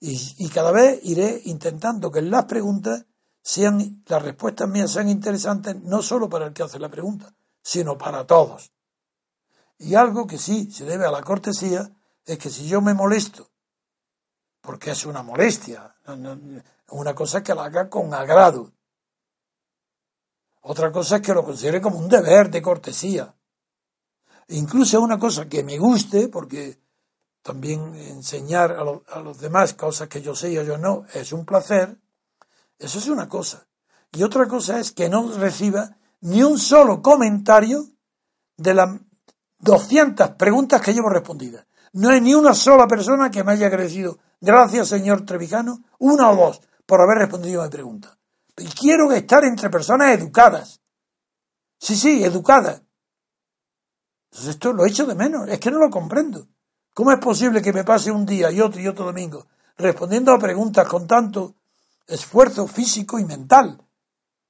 Y, y cada vez iré intentando que las preguntas sean, las respuestas mías sean interesantes no solo para el que hace la pregunta, sino para todos. Y algo que sí se debe a la cortesía es que si yo me molesto, porque es una molestia, una cosa que la haga con agrado, otra cosa es que lo considere como un deber de cortesía. Incluso una cosa que me guste, porque también enseñar a, a, los demás cosas que yo sé y yo no es un placer, eso es una cosa. Y otra cosa es que no reciba ni un solo comentario de las 200 preguntas que llevo respondidas. No hay ni una sola persona que me haya agradecido, gracias señor Trevijano, una o dos, por haber respondido a mi pregunta. Y quiero estar entre personas educadas. Sí, sí, educadas. Entonces esto lo echo de menos, es que no lo comprendo. ¿Cómo es posible que me pase un día y otro y otro domingo respondiendo a preguntas con tanto esfuerzo físico y mental?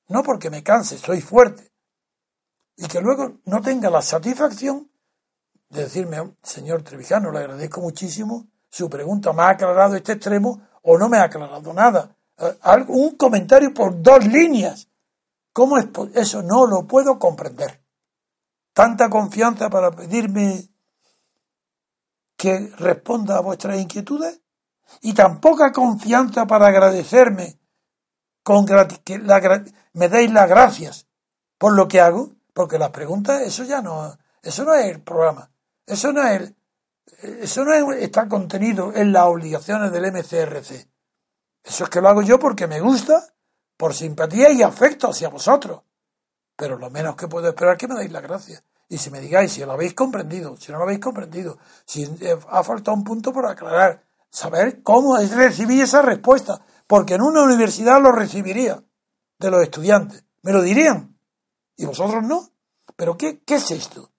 No porque me canse, soy fuerte. Y que luego no tenga la satisfacción de decirme, señor Trevijano, le agradezco muchísimo, su pregunta me ha aclarado este extremo o no me ha aclarado nada. Eh, un comentario por dos líneas. ¿Cómo es eso? No lo puedo comprender. Tanta confianza para pedirme que responda a vuestras inquietudes y tan poca confianza para agradecerme con que me deis las gracias por lo que hago, porque las preguntas, eso ya no, eso no es el programa. Eso no es, eso no está contenido en las obligaciones del MCRC. Eso es que lo hago yo porque me gusta, por simpatía y afecto hacia vosotros. Pero lo menos que puedo esperar es que me deis la gracia. Y si me digáis si lo habéis comprendido, si no lo habéis comprendido, si ha faltado un punto por aclarar, saber cómo es recibir esa respuesta. Porque en una universidad lo recibiría de los estudiantes. Me lo dirían. Y vosotros no. ¿Pero qué, qué es esto?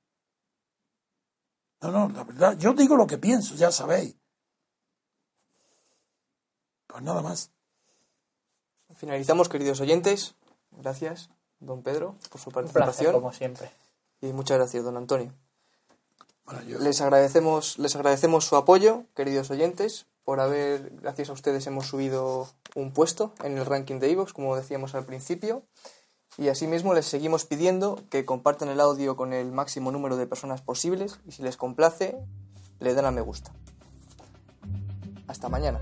No, no, la verdad, yo digo lo que pienso, ya sabéis. Pues nada más. Finalizamos, queridos oyentes. Gracias, don Pedro, por su participación. como siempre. Y muchas gracias, don Antonio. Les agradecemos, les agradecemos su apoyo, queridos oyentes, por haber, gracias a ustedes, hemos subido un puesto en el ranking de Ivox, como decíamos al principio. Y asimismo les seguimos pidiendo que compartan el audio con el máximo número de personas posibles y si les complace, le den a me gusta. Hasta mañana.